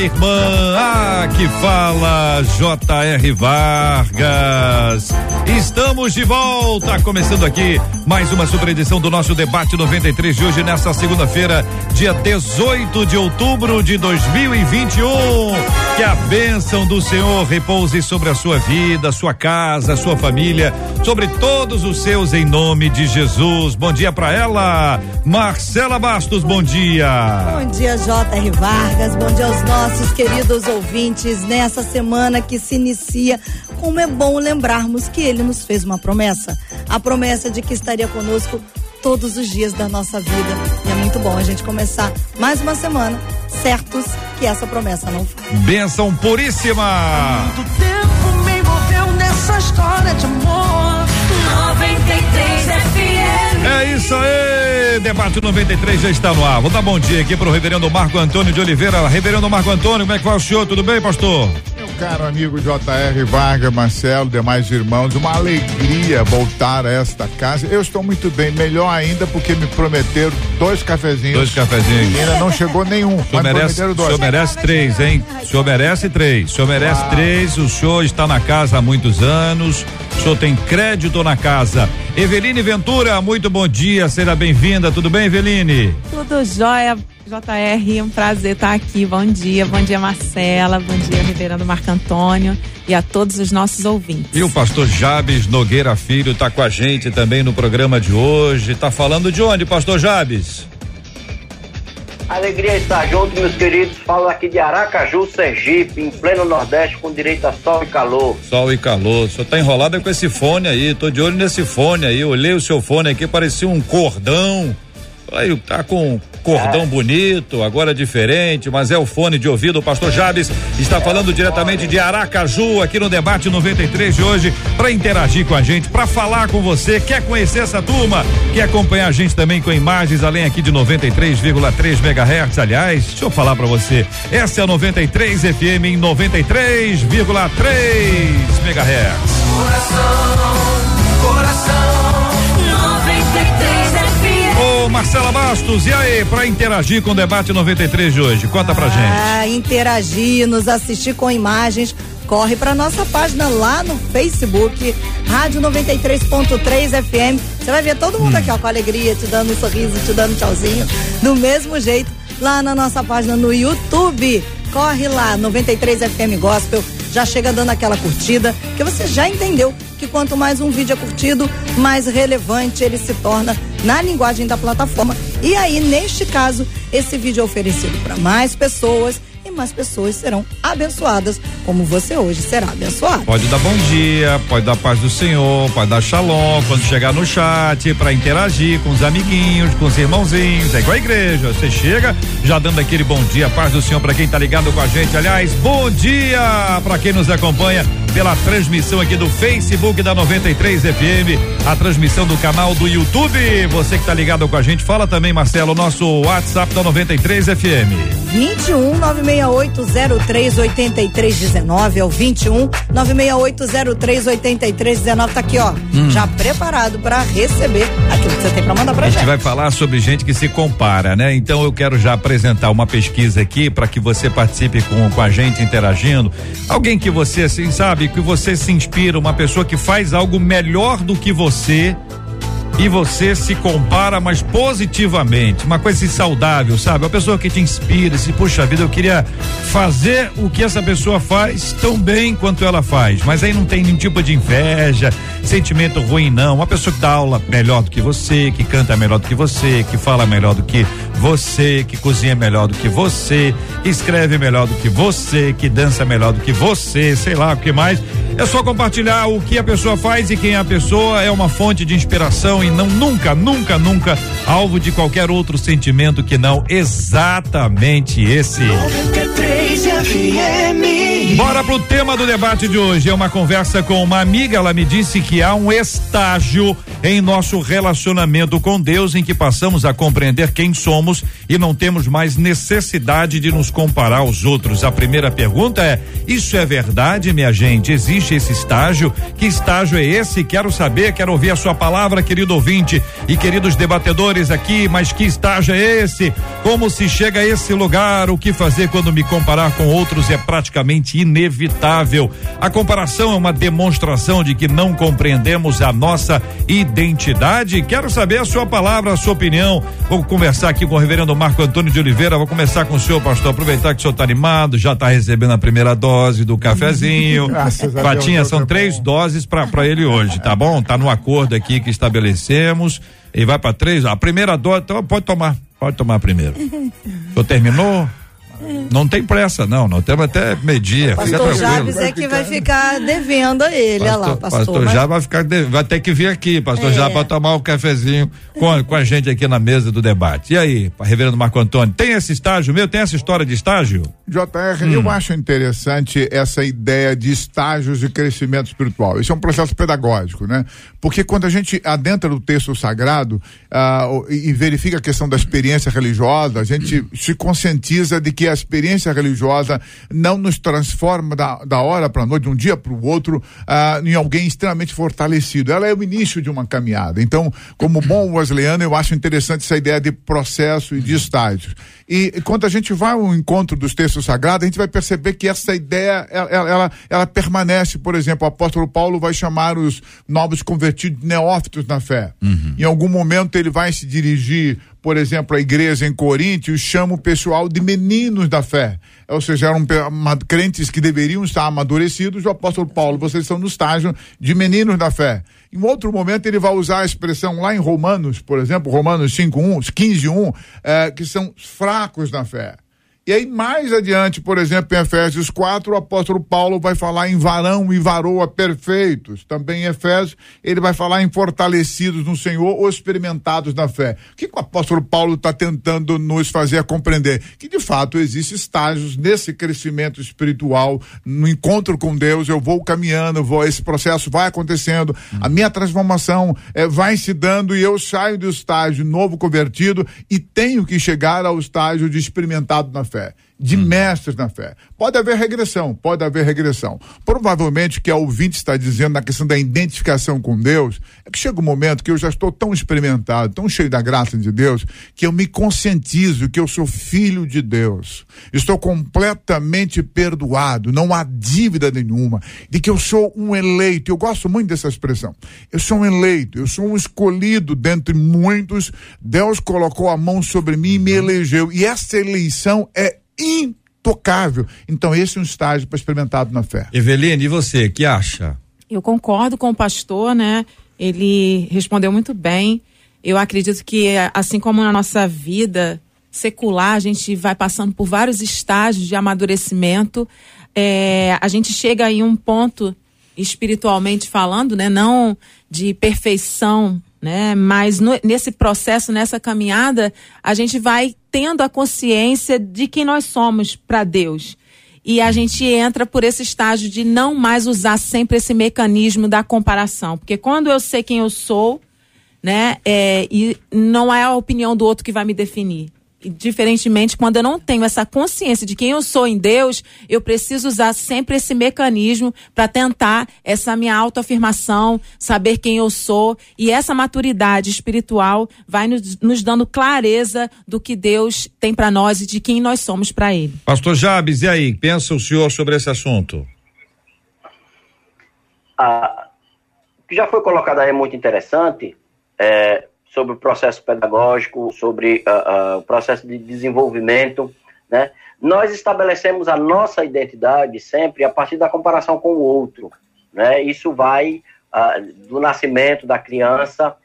irmã. Ah, que fala J.R. Vargas. Estamos de volta, começando aqui mais uma super edição do nosso debate 93 de hoje, nessa segunda-feira, dia 18 de outubro de 2021. Que a bênção do Senhor repouse sobre a sua vida, sua casa, sua família, sobre todos os seus, em nome de Jesus. Bom dia para ela, Marcela Bastos. Bom dia. Bom dia, J.R. Vargas. Bom dia aos nossos queridos ouvintes nessa semana que se inicia. Como é bom lembrarmos que ele nos fez uma promessa a promessa de que estaria conosco todos os dias da nossa vida. E é muito bom a gente começar mais uma semana certos que essa promessa não foi. Bênção puríssima. Muito tempo me envolveu nessa história de amor. 93 FM. É isso aí, debate 93 já está no ar. Vou dar bom dia aqui para o reverendo Marco Antônio de Oliveira. Reverendo Marco Antônio, como é que vai o senhor? Tudo bem, pastor? Meu caro amigo J.R. Vargas, Marcelo, demais irmãos, uma alegria voltar a esta casa. Eu estou muito bem, melhor ainda porque me prometeram dois cafezinhos. Dois cafezinhos. E ainda não chegou nenhum. O senhor, merece, o senhor merece três, hein? O senhor merece três. O senhor merece Uau. três. O senhor está na casa há muitos anos. O senhor tem crédito na casa. Eveline Ventura, muito bom dia. Seja bem-vinda. Tudo bem, Eveline? Tudo jóia, JR, um prazer estar aqui. Bom dia, bom dia Marcela, bom dia Reverendo Marco Antônio e a todos os nossos ouvintes. E o pastor Jabes Nogueira Filho está com a gente também no programa de hoje. Tá falando de onde, pastor Jabes? Alegria estar junto, meus queridos. Falo aqui de Aracaju, Sergipe, em pleno Nordeste, com direito a sol e calor. Sol e calor. O senhor tá enrolado com esse fone aí. Tô de olho nesse fone aí. Olhei o seu fone aqui, parecia um cordão. Aí tá com um cordão bonito, agora diferente, mas é o fone de ouvido. O pastor Jabes está falando diretamente de Aracaju aqui no debate 93 de hoje para interagir com a gente, para falar com você. Quer conhecer essa turma? Quer acompanhar a gente também com imagens além aqui de 93,3 megahertz? Aliás, deixa eu falar para você. Essa é a 93 FM em 93,3 megahertz. Coração, 93 Marcela Bastos, e aí, para interagir com o debate 93 de hoje, conta pra gente. Ah, interagir, nos assistir com imagens. Corre para nossa página lá no Facebook, Rádio 93.3 FM. Você vai ver todo Hum. mundo aqui, ó, com alegria, te dando um sorriso, te dando tchauzinho. Do mesmo jeito, lá na nossa página no YouTube. Corre lá, 93 FM Gospel. Já chega dando aquela curtida, que você já entendeu que quanto mais um vídeo é curtido, mais relevante ele se torna na linguagem da plataforma. E aí, neste caso, esse vídeo é oferecido para mais pessoas e mais pessoas serão abençoadas, como você hoje será abençoado. Pode dar bom dia, pode dar paz do Senhor, pode dar shalom quando chegar no chat para interagir com os amiguinhos, com os irmãozinhos, é igual a igreja. Você chega já dando aquele bom dia, paz do Senhor para quem tá ligado com a gente. Aliás, bom dia para quem nos acompanha pela transmissão aqui do Facebook da 93 FM, a transmissão do canal do YouTube. Você que tá ligado com a gente, fala também, Marcelo, nosso WhatsApp da 93 FM. 21 96803 8319 é o 21 96803 8319 tá aqui ó, Hum. já preparado para receber aquilo que você tem para mandar pra A gente gente. vai falar sobre gente que se compara, né? Então eu quero já apresentar uma pesquisa aqui para que você participe com, com a gente interagindo. Alguém que você assim sabe, que você se inspira, uma pessoa que faz algo melhor do que você e você se compara, mas positivamente, uma coisa assim saudável, sabe? Uma pessoa que te inspira, se puxa vida, eu queria fazer o que essa pessoa faz tão bem quanto ela faz, mas aí não tem nenhum tipo de inveja, sentimento ruim não. Uma pessoa que dá aula melhor do que você, que canta melhor do que você, que fala melhor do que você, que cozinha melhor do que você, que escreve melhor do que você, que dança melhor do que você, sei lá o que mais. É só compartilhar o que a pessoa faz e quem é a pessoa é uma fonte de inspiração e não nunca, nunca, nunca alvo de qualquer outro sentimento que não exatamente esse. 93 93 FM. Bora pro tema do debate de hoje. É uma conversa com uma amiga. Ela me disse que há um estágio em nosso relacionamento com Deus em que passamos a compreender quem somos e não temos mais necessidade de nos comparar aos outros. A primeira pergunta é: isso é verdade, minha gente? Existe esse estágio? Que estágio é esse? Quero saber, quero ouvir a sua palavra, querido ouvinte e queridos debatedores aqui. Mas que estágio é esse? Como se chega a esse lugar? O que fazer quando me comparar com outros é praticamente inevitável. A comparação é uma demonstração de que não compreendemos a nossa identidade. Quero saber a sua palavra, a sua opinião. Vou conversar aqui com o reverendo Marco Antônio de Oliveira. Vou começar com o senhor, pastor. Aproveitar que o senhor está animado, já está recebendo a primeira dose do cafezinho. Graças a Fatinha, Deus, são três bom. doses para ele hoje, tá bom? Tá no acordo aqui que estabelecemos. E vai para três. A primeira dose, então pode tomar. Pode tomar primeiro. O senhor terminou? Não tem pressa, não. Nós temos até meio-dia. Pastor. Jabes é que vai ficar devendo a ele, olha lá, pastor. pastor mas- já vai ficar, de- vai ter que vir aqui, pastor É. já para tomar um cafezinho com, com a gente aqui na mesa do debate. E aí, reverendo Marco Antônio, tem esse estágio meu? Tem essa história de estágio? JR, Hum. eu acho interessante essa ideia de estágios de crescimento espiritual. Isso é um processo pedagógico, né? Porque quando a gente adentra no texto sagrado ah, e e verifica a questão da experiência religiosa, a gente se conscientiza de que a experiência religiosa não nos transforma da, da hora para a noite, de um dia para o outro, ah, em alguém extremamente fortalecido. Ela é o início de uma caminhada. Então, como bom wesleyano, eu acho interessante essa ideia de processo e de estágios. E, e quando a gente vai ao encontro dos textos sagrados, a gente vai perceber que essa ideia, ela, ela, ela, permanece. Por exemplo, o apóstolo Paulo vai chamar os novos convertidos neófitos na fé. Em algum momento ele vai se dirigir, por exemplo, à igreja em Corinto e chama o pessoal de meninos da fé. Ou seja, eram crentes que deveriam estar amadurecidos. O apóstolo Paulo, vocês estão no estágio de meninos da fé. Em outro momento, ele vai usar a expressão lá em Romanos, por exemplo, Romanos 5.1, 15.1, eh, que são fracos na fé. E aí, mais adiante, por exemplo, em Efésios 4, o apóstolo Paulo vai falar em varão e varoa perfeitos. Também em Efésios, ele vai falar em fortalecidos no Senhor ou experimentados na fé. O que, que o apóstolo Paulo está tentando nos fazer compreender? Que, de fato, existem estágios nesse crescimento espiritual, no encontro com Deus, eu vou caminhando, vou, esse processo vai acontecendo, a minha transformação eh, vai se dando e eu saio do estágio novo convertido e tenho que chegar ao estágio de experimentado na fé, Yeah. De mestres na fé. Pode haver regressão, pode haver regressão. Provavelmente o que a ouvinte está dizendo na questão da identificação com Deus é que chega um momento que eu já estou tão experimentado, tão cheio da graça de Deus, que eu me conscientizo que eu sou filho de Deus. Estou completamente perdoado, não há dívida nenhuma, de que eu sou um eleito. Eu gosto muito dessa expressão. Eu sou um eleito, eu sou um escolhido dentre muitos. Deus colocou a mão sobre mim e me elegeu. E essa eleição é intocável. Então, esse é um estágio para experimentado na fé. Eveline, e você, que acha? Eu concordo com o pastor, né? Ele respondeu muito bem. Eu acredito que, assim como na nossa vida secular, a gente vai passando por vários estágios de amadurecimento. É, a gente chega em um ponto, espiritualmente falando, né? Não de perfeição, né? Mas no- nesse processo, nessa caminhada, a gente vai tendo a consciência de quem nós somos para Deus. E a gente entra por esse estágio de não mais usar sempre esse mecanismo da comparação. Porque quando eu sei quem eu sou, né, é, e não é a opinião do outro que vai me definir. E, diferentemente, quando eu não tenho essa consciência de quem eu sou em Deus, eu preciso usar sempre esse mecanismo para tentar essa minha autoafirmação, saber quem eu sou. E essa maturidade espiritual vai nos, nos dando clareza do que Deus tem para nós e de quem nós somos para Ele. Pastor Jabes, e aí? Pensa o senhor sobre esse assunto? Ah, o que já foi colocado aí é muito interessante é, sobre o processo pedagógico, sobre ah, ah, o processo de desenvolvimento, né? Nós estabelecemos a nossa identidade sempre a partir da comparação com o outro, né? Isso vai ah, do nascimento da criança,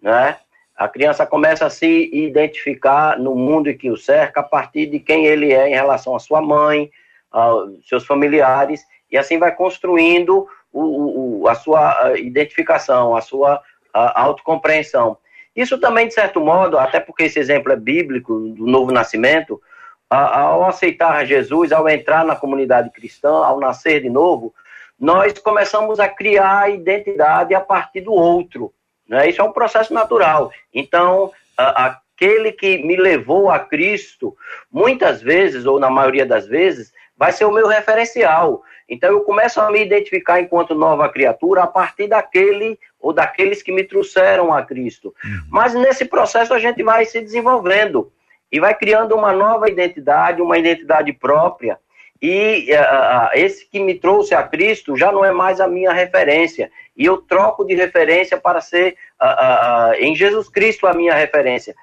né? A criança começa a se identificar no mundo que o cerca a partir de quem ele é em relação à sua mãe, aos seus familiares, e assim vai construindo o, o, a sua identificação, a sua ah, autocompreensão. Isso também, de certo modo, até porque esse exemplo é bíblico, do novo nascimento, ao aceitar Jesus, ao entrar na comunidade cristã, ao nascer de novo, nós começamos a criar a identidade a partir do outro. Né? Isso é um processo natural. Então, aquele que me levou a Cristo, muitas vezes, ou na maioria das vezes, vai ser o meu referencial. Então, eu começo a me identificar enquanto nova criatura a partir daquele ou daqueles que me trouxeram a Cristo. Uhum. Mas nesse processo a gente vai se desenvolvendo e vai criando uma nova identidade, uma identidade própria. E uh, esse que me trouxe a Cristo já não é mais a minha referência. E eu troco de referência para ser uh, uh, em Jesus Cristo a minha referência.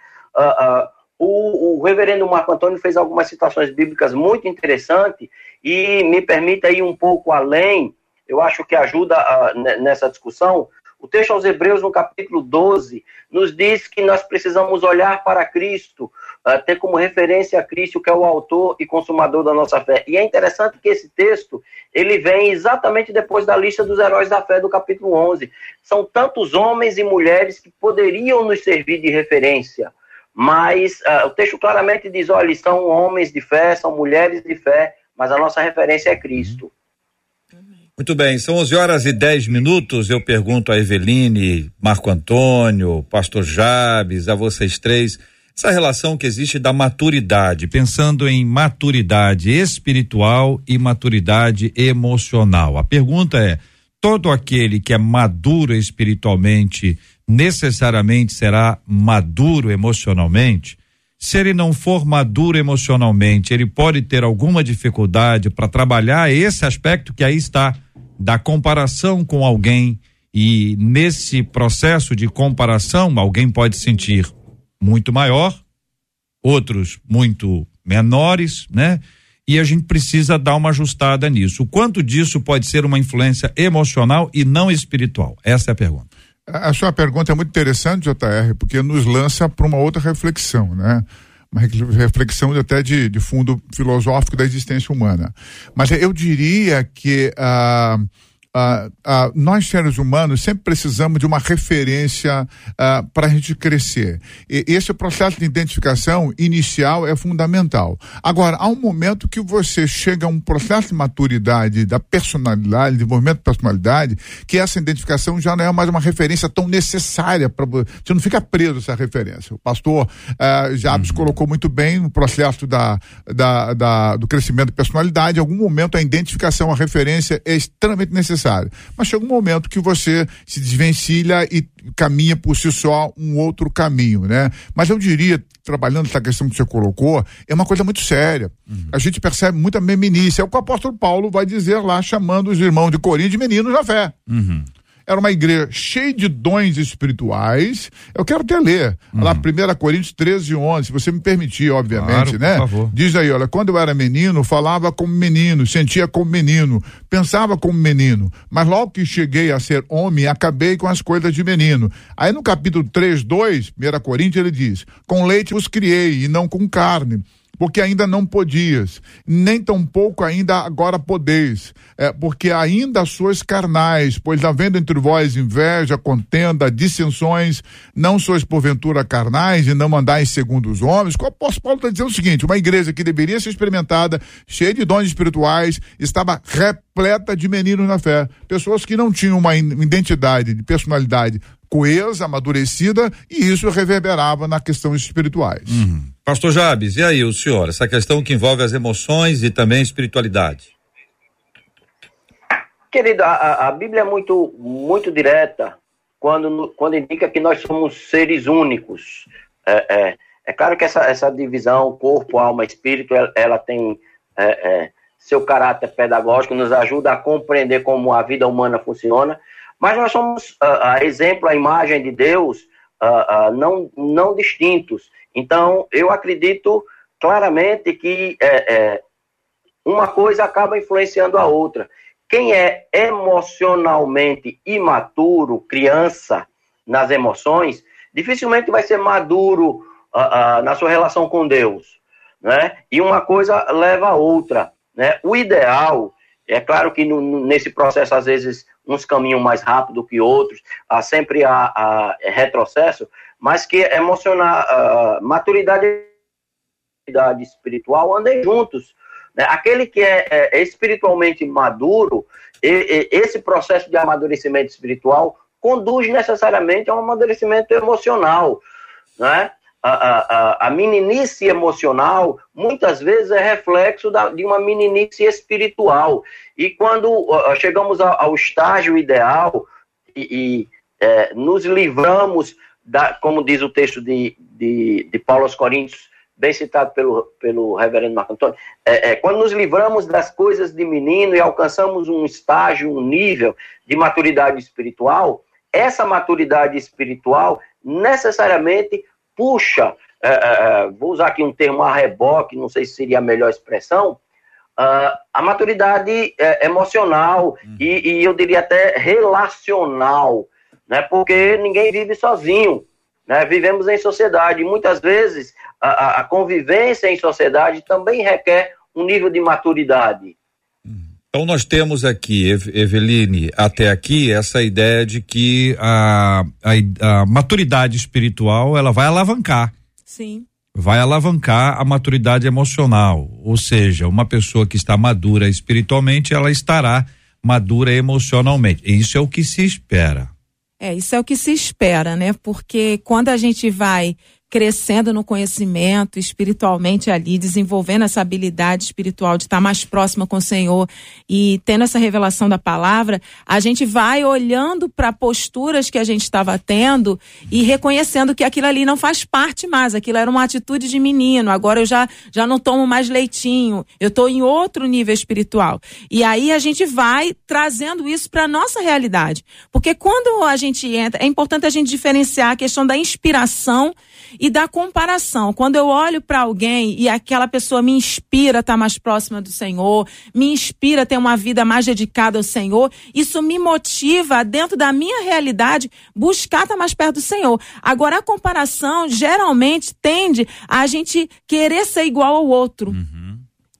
O, o, reverendo Marco Antônio fez algumas citações bíblicas muito interessantes e me permita ir um pouco além, eu acho que ajuda nessa discussão, o texto aos Hebreus, no capítulo 12, nos diz que nós precisamos olhar para Cristo, uh, ter como referência a Cristo, que é o autor e consumador da nossa fé. E é interessante que esse texto, ele vem exatamente depois da lista dos heróis da fé do capítulo 11. São tantos homens e mulheres que poderiam nos servir de referência, mas uh, o texto claramente diz, olha, são homens de fé, são mulheres de fé, mas a nossa referência é Cristo. Muito bem, são 11 horas e 10 minutos. Eu pergunto a Eveline, Marco Antônio, Pastor Jabes, a vocês três, essa relação que existe da maturidade, pensando em maturidade espiritual e maturidade emocional. A pergunta é: todo aquele que é maduro espiritualmente necessariamente será maduro emocionalmente? Se ele não for maduro emocionalmente, ele pode ter alguma dificuldade para trabalhar esse aspecto que aí está da comparação com alguém e nesse processo de comparação alguém pode sentir muito maior, outros muito menores, né? E a gente precisa dar uma ajustada nisso. O quanto disso pode ser uma influência emocional e não espiritual? Essa é a pergunta. A sua pergunta é muito interessante, JR, porque nos lança para uma outra reflexão, né? uma reflexão até de, de fundo filosófico da existência humana. Mas eu diria que ah, uh, nós seres humanos sempre precisamos de uma referência uh, para a gente crescer. E esse processo de identificação inicial é fundamental. Agora, há um momento que você chega a um processo de maturidade da personalidade, desenvolvimento de personalidade, que essa identificação já não é mais uma referência tão necessária para você não fica preso a essa referência. O pastor uh, Jabes uhum. colocou muito bem no processo da, da, da, do crescimento de personalidade. Em algum momento a identificação, a referência é extremamente necessária necessário. Mas chega um momento que você se desvencilha e caminha por si só um outro caminho, né? Mas eu diria, trabalhando essa questão que você colocou, é uma coisa muito séria. Uhum. A gente percebe muita meminice. É o que o apóstolo Paulo vai dizer lá, chamando os irmãos de Corinto de meninos na fé. Uhum era uma igreja cheia de dons espirituais. Eu quero até ler. Uhum. Lá, 1 Coríntios 13, 11, se você me permitir, obviamente, claro, né? Por favor. Diz aí, olha, quando eu era menino, falava como menino, sentia como menino, pensava como menino, mas logo que cheguei a ser homem, acabei com as coisas de menino. Aí no capítulo 3, 2, 1 Coríntios, ele diz: Com leite os criei e não com carne porque ainda não podias, nem tampouco ainda agora podeis, é, porque ainda sois carnais, pois havendo entre vós inveja, contenda, dissensões, não sois porventura carnais e não mandais segundo os homens. O apóstolo Paulo está dizendo o seguinte: uma igreja que deveria ser experimentada, cheia de dons espirituais, estava repleta de meninos na fé, pessoas que não tinham uma identidade, de personalidade coesa, amadurecida, e isso reverberava na questão espirituais. Uhum. Pastor Jabes, e aí o senhor, essa questão que envolve as emoções e também a espiritualidade? Querido, a, a Bíblia é muito, muito direta quando, quando indica que nós somos seres únicos. É, é, é claro que essa, essa divisão corpo, alma, espírito, ela, ela tem é, é, seu caráter pedagógico, nos ajuda a compreender como a vida humana funciona, mas nós somos, a, a exemplo, a imagem de Deus, a, não, não distintos. Então, eu acredito claramente que é, é, uma coisa acaba influenciando a outra. Quem é emocionalmente imaturo, criança nas emoções, dificilmente vai ser maduro uh, uh, na sua relação com Deus. Né? E uma coisa leva a outra. Né? O ideal, é claro que no, nesse processo, às vezes, uns caminham mais rápido que outros, há sempre há, há retrocesso, mas que emocionar, uh, maturidade maturidade espiritual andem juntos. Né? Aquele que é, é, é espiritualmente maduro, e, e, esse processo de amadurecimento espiritual conduz necessariamente a um amadurecimento emocional. Né? A, a, a, meninice emocional muitas vezes é reflexo da, de uma meninice espiritual. E quando uh, chegamos ao, ao, estágio ideal e, e é, nos livramos, da, como diz o texto de, de, de Paulo aos Coríntios, bem citado pelo, pelo reverendo Marco Antônio, é, é, quando nos livramos das coisas de menino e alcançamos um estágio, um nível de maturidade espiritual, essa maturidade espiritual necessariamente puxa, é, é, é vou usar aqui um termo a reboque, não sei se seria a melhor expressão, uh, a maturidade é, emocional hum. e, e, eu diria até relacional, né? porque ninguém vive sozinho. Né? Vivemos em sociedade e muitas vezes a, a convivência em sociedade também requer um nível de maturidade. Então nós temos aqui, Eveline, até aqui essa ideia de que a, a, a, maturidade espiritual ela vai alavancar. Sim. Vai alavancar a maturidade emocional, ou seja, uma pessoa que está madura espiritualmente, ela estará madura emocionalmente. Isso é o que se espera. É, isso é o que se espera, né? Porque quando a gente vai crescendo no conhecimento, espiritualmente ali, desenvolvendo essa habilidade espiritual de estar mais próxima com o Senhor e tendo essa revelação da palavra, a gente vai olhando para posturas que a gente estava tendo e reconhecendo que aquilo ali não faz parte mais, aquilo era uma atitude de menino, agora eu já, já não tomo mais leitinho, eu estou em outro nível espiritual. E aí a gente vai trazendo isso para nossa realidade. Porque quando a gente entra, é importante a gente diferenciar a questão da inspiração e da comparação. Quando eu olho para alguém e aquela pessoa me inspira a estar mais próxima do Senhor, me inspira a ter uma vida mais dedicada ao Senhor, isso me motiva, dentro da minha realidade, buscar estar mais perto do Senhor. Agora, a comparação geralmente tende a gente querer ser igual ao outro. Uhum.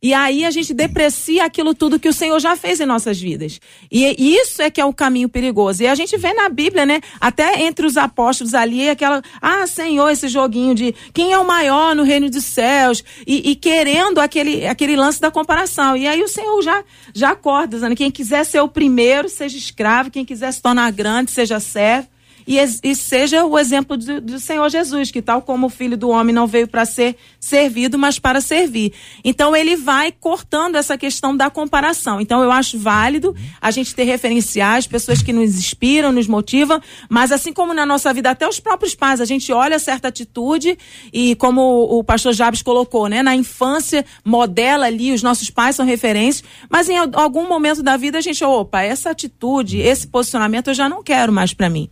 E aí a gente deprecia aquilo tudo que o Senhor já fez em nossas vidas. E isso é que é o caminho perigoso. E a gente vê na Bíblia, né? Até entre os apóstolos ali, aquela. Ah, Senhor, esse joguinho de quem é o maior no reino dos céus. E, e querendo aquele, aquele lance da comparação. E aí o Senhor já, já acorda, dizendo: quem quiser ser o primeiro, seja escravo. Quem quiser se tornar grande, seja servo e, e seja o exemplo do, do, Senhor Jesus, que tal como o filho do homem não veio para ser servido, mas para servir. Então ele vai cortando essa questão da comparação. Então eu acho válido a gente ter referenciais, pessoas que nos inspiram, nos motivam, mas assim como na nossa vida, até os próprios pais, a gente olha certa atitude e como o pastor Jabes colocou, né, na infância modela ali, os nossos pais são referências, mas em algum momento da vida a gente, opa, essa atitude, esse posicionamento eu já não quero mais para mim.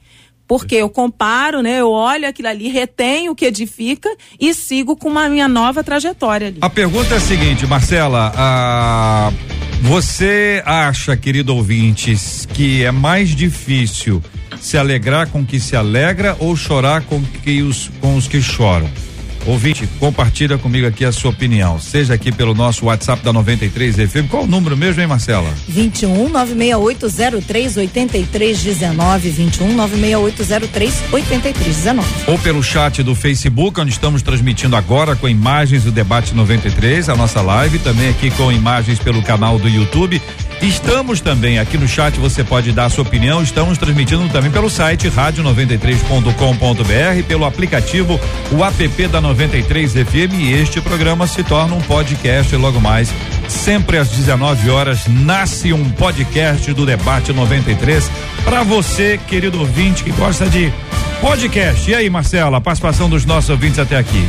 Porque eu comparo, né? Eu olho aquilo ali, retenho o que edifica e sigo com uma minha nova trajetória ali. A pergunta é a seguinte, Marcela, a... você acha, querido ouvintes, que é mais difícil se alegrar com que se alegra ou chorar com, que os, com os que choram? Ouvinte, compartilha comigo aqui a sua opinião. Seja aqui pelo nosso WhatsApp da 93 FM. Qual o número mesmo, hein, Marcela? 21 96803 8319. 21 96803 8319. Ou pelo chat do Facebook, onde estamos transmitindo agora com imagens do debate 93, a nossa live, também aqui com imagens pelo canal do YouTube. Estamos também aqui no chat, você pode dar a sua opinião. Estamos transmitindo também pelo site rádio93.com.br, pelo aplicativo, o app da 93 93 FM e este programa se torna um podcast logo mais. Sempre às 19 horas nasce um podcast do Debate 93 para você, querido ouvinte que gosta de podcast. E aí, Marcela, a participação dos nossos ouvintes até aqui.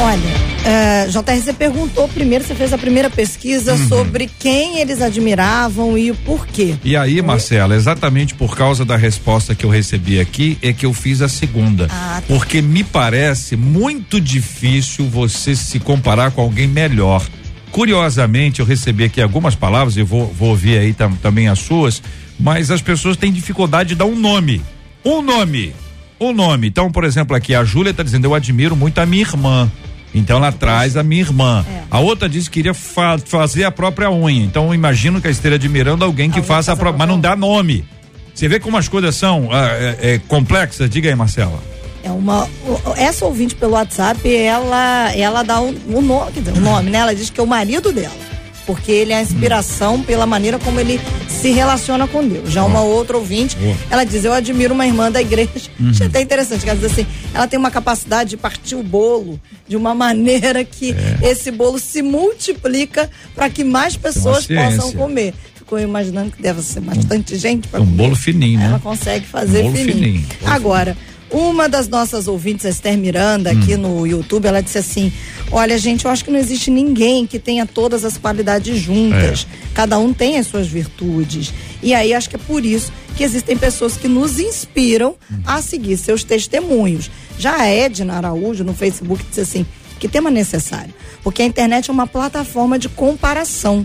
Olha, Uh, JRC perguntou primeiro, você fez a primeira pesquisa uhum. sobre quem eles admiravam e o porquê. E aí, Marcela, exatamente por causa da resposta que eu recebi aqui, é que eu fiz a segunda. Ah, tá. Porque me parece muito difícil você se comparar com alguém melhor. Curiosamente, eu recebi aqui algumas palavras, e vou, vou ouvir aí tam, também as suas, mas as pessoas têm dificuldade de dar um nome. Um nome. Um nome. Então, por exemplo, aqui a Júlia está dizendo: eu admiro muito a minha irmã. Então ela traz a minha irmã. É. A outra disse que queria fa fazer a própria unha. Então eu imagino que ela esteja admirando alguém que faça a própria, mas não dá nome. Você vê como as coisas são ah, é, é, complexas? Diga aí, Marcela. É uma. Essa ouvinte pelo WhatsApp, ela, ela dá o um, um nome, dizer, um nome, né? Ela diz que é o marido dela. Porque ele é a inspiração pela maneira como ele se relaciona com Deus. Já uma outra ouvinte, ela diz: Eu admiro uma irmã da igreja. Achei até interessante, ela diz assim: ela tem uma capacidade de partir o bolo de uma maneira que esse bolo se multiplica para que mais pessoas possam comer. Ficou imaginando que deve ser bastante gente para Um bolo fininho, né? ela consegue fazer Um bolo fininho. fininho. Agora, uma das nossas ouvintes, Esther Miranda, aqui no YouTube, ela disse assim: Olha, gente, eu acho que não existe ninguém que tenha todas as qualidades juntas. Cada um tem as suas virtudes. E aí acho que é por isso que existem pessoas que nos inspiram a seguir seus testemunhos. Já a Edna Araújo, no Facebook, disse assim: que tema necessário? Porque a internet é uma plataforma de comparação.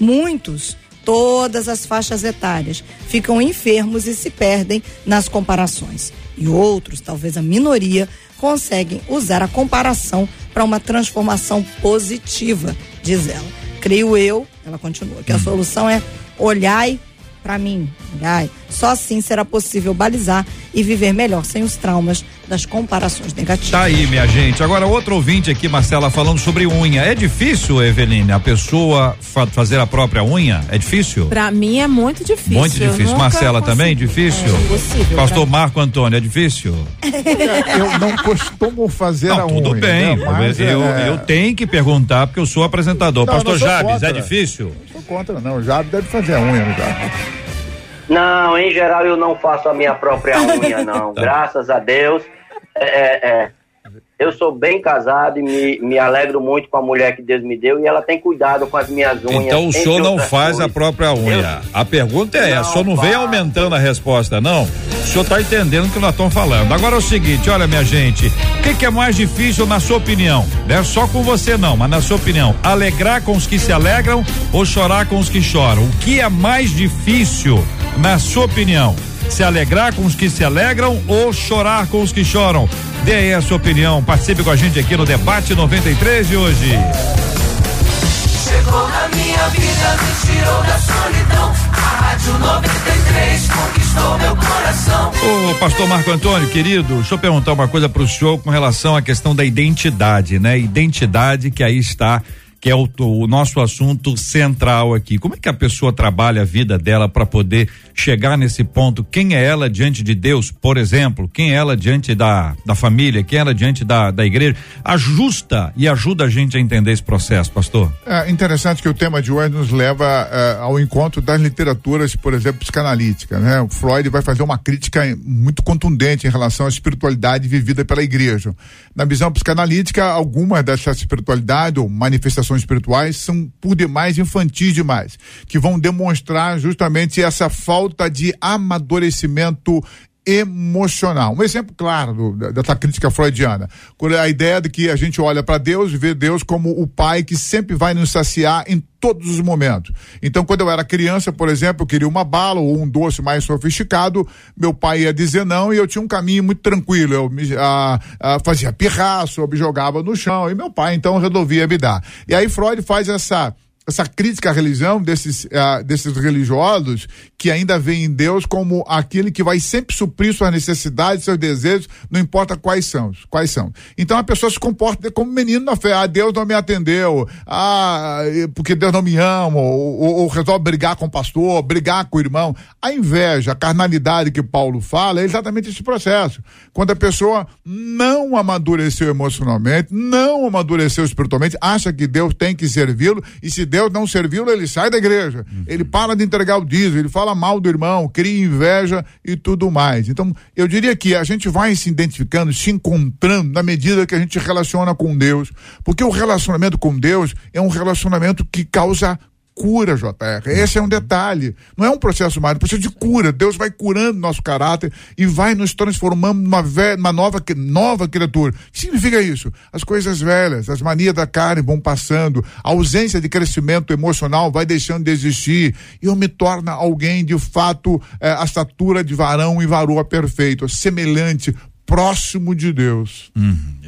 Muitos, todas as faixas etárias, ficam enfermos e se perdem nas comparações. E outros, talvez a minoria, conseguem usar a comparação para uma transformação positiva, diz ela. Creio eu, ela continua, que a solução é olhai para mim, olhai. Só assim será possível balizar e viver melhor sem os traumas das comparações negativas. Tá aí, minha gente. Agora, outro ouvinte aqui, Marcela, falando sobre unha. É difícil, Eveline, a pessoa fa- fazer a própria unha? É difícil? Pra mim é muito difícil. Muito difícil. Marcela também, difícil? É impossível. Pastor pra- Marco Antônio, é difícil? Eu não costumo fazer a Não, unha. tudo bem. né? Mas, eu, é, eu tenho que perguntar porque eu sou apresentador. Não, Pastor não Jabes, contra. é difícil? Não sou contra, não. Já deve fazer a unha, já. Não, em geral eu não faço a minha própria unha, não. Tá. Graças a Deus. É, é, é. Eu sou bem casado e me, me alegro muito com a mulher que Deus me deu e ela tem cuidado com as minhas unhas. Então o senhor não faz a coisas. própria unha. A pergunta é essa, o senhor não vem faço. aumentando a resposta, não? O senhor está entendendo o que nós estamos falando. Agora é o seguinte, olha minha gente, o que, que é mais difícil na sua opinião? Não é só com você não, mas na sua opinião, alegrar com os que se alegram ou chorar com os que choram? O que é mais difícil na sua opinião? Se alegrar com os que se alegram ou chorar com os que choram? Dê aí a sua opinião, participe com a gente aqui no debate 93 de hoje. Chegou na minha vida, me tirou da solidão. A Rádio 93 conquistou meu coração. Ô, pastor Marco Antônio, querido, deixa eu perguntar uma coisa pro senhor com relação à questão da identidade, né? Identidade que aí está, que é o, o nosso assunto central aqui. Como é que a pessoa trabalha a vida dela para poder chegar nesse ponto? Quem é ela diante de Deus, por exemplo? Quem é ela diante da, da família? Quem é ela diante da, da igreja? Ajusta e ajuda a gente a entender esse processo, pastor. É interessante que o tema de hoje nos leva eh, ao encontro das literaturas, por exemplo, psicanalítica, né? O Freud vai fazer uma crítica muito contundente em relação à espiritualidade vivida pela igreja. Na visão psicanalítica, algumas dessas espiritualidades ou manifestações espirituais são por demais infantis demais, que vão demonstrar justamente essa falta de amadurecimento emocional. Um exemplo claro do- dessa crítica freudiana. A ideia de que a gente olha para Deus e vê Deus como o pai que sempre vai nos saciar em todos os momentos. Então, quando eu era criança, por exemplo, eu queria uma bala ou um doce mais sofisticado, meu pai ia dizer não e eu tinha um caminho muito tranquilo. Eu me, ah, ah, fazia pirraço, eu me jogava no chão e meu pai então resolvia me dar. E aí Freud faz essa essa crítica à religião desses, ah, desses religiosos que ainda veem em Deus como aquele que vai sempre suprir suas necessidades, seus desejos, não importa quais são, quais são. Então a pessoa se comporta como menino na fé, ah, Deus não me atendeu, ah, porque Deus não me ama, ou, ou, ou resolve brigar com o pastor, brigar com o irmão. A inveja, a carnalidade que Paulo fala é exatamente esse processo. Quando a pessoa não amadureceu emocionalmente, não amadureceu espiritualmente, acha que Deus tem que servi-lo, e se Deus não servi-lo, ele sai da igreja. Ele para de entregar o dízimo, ele fala mal do irmão, cria inveja e tudo mais. Então, eu diria que a gente vai se identificando, se encontrando na medida que a gente relaciona com Deus. Porque o relacionamento com Deus é um relacionamento que causa cura, JR. Esse é um detalhe. Não é um processo mais, é um processo de cura. Deus vai curando nosso caráter e vai nos transformando numa, ve- numa nova, nova criatura. O que significa isso? As coisas velhas, as manias da carne vão passando, a ausência de crescimento emocional vai deixando de existir e eu me torno alguém de fato, eh, a estatura de varão e varoa perfeito, semelhante, próximo de Deus. Uhum.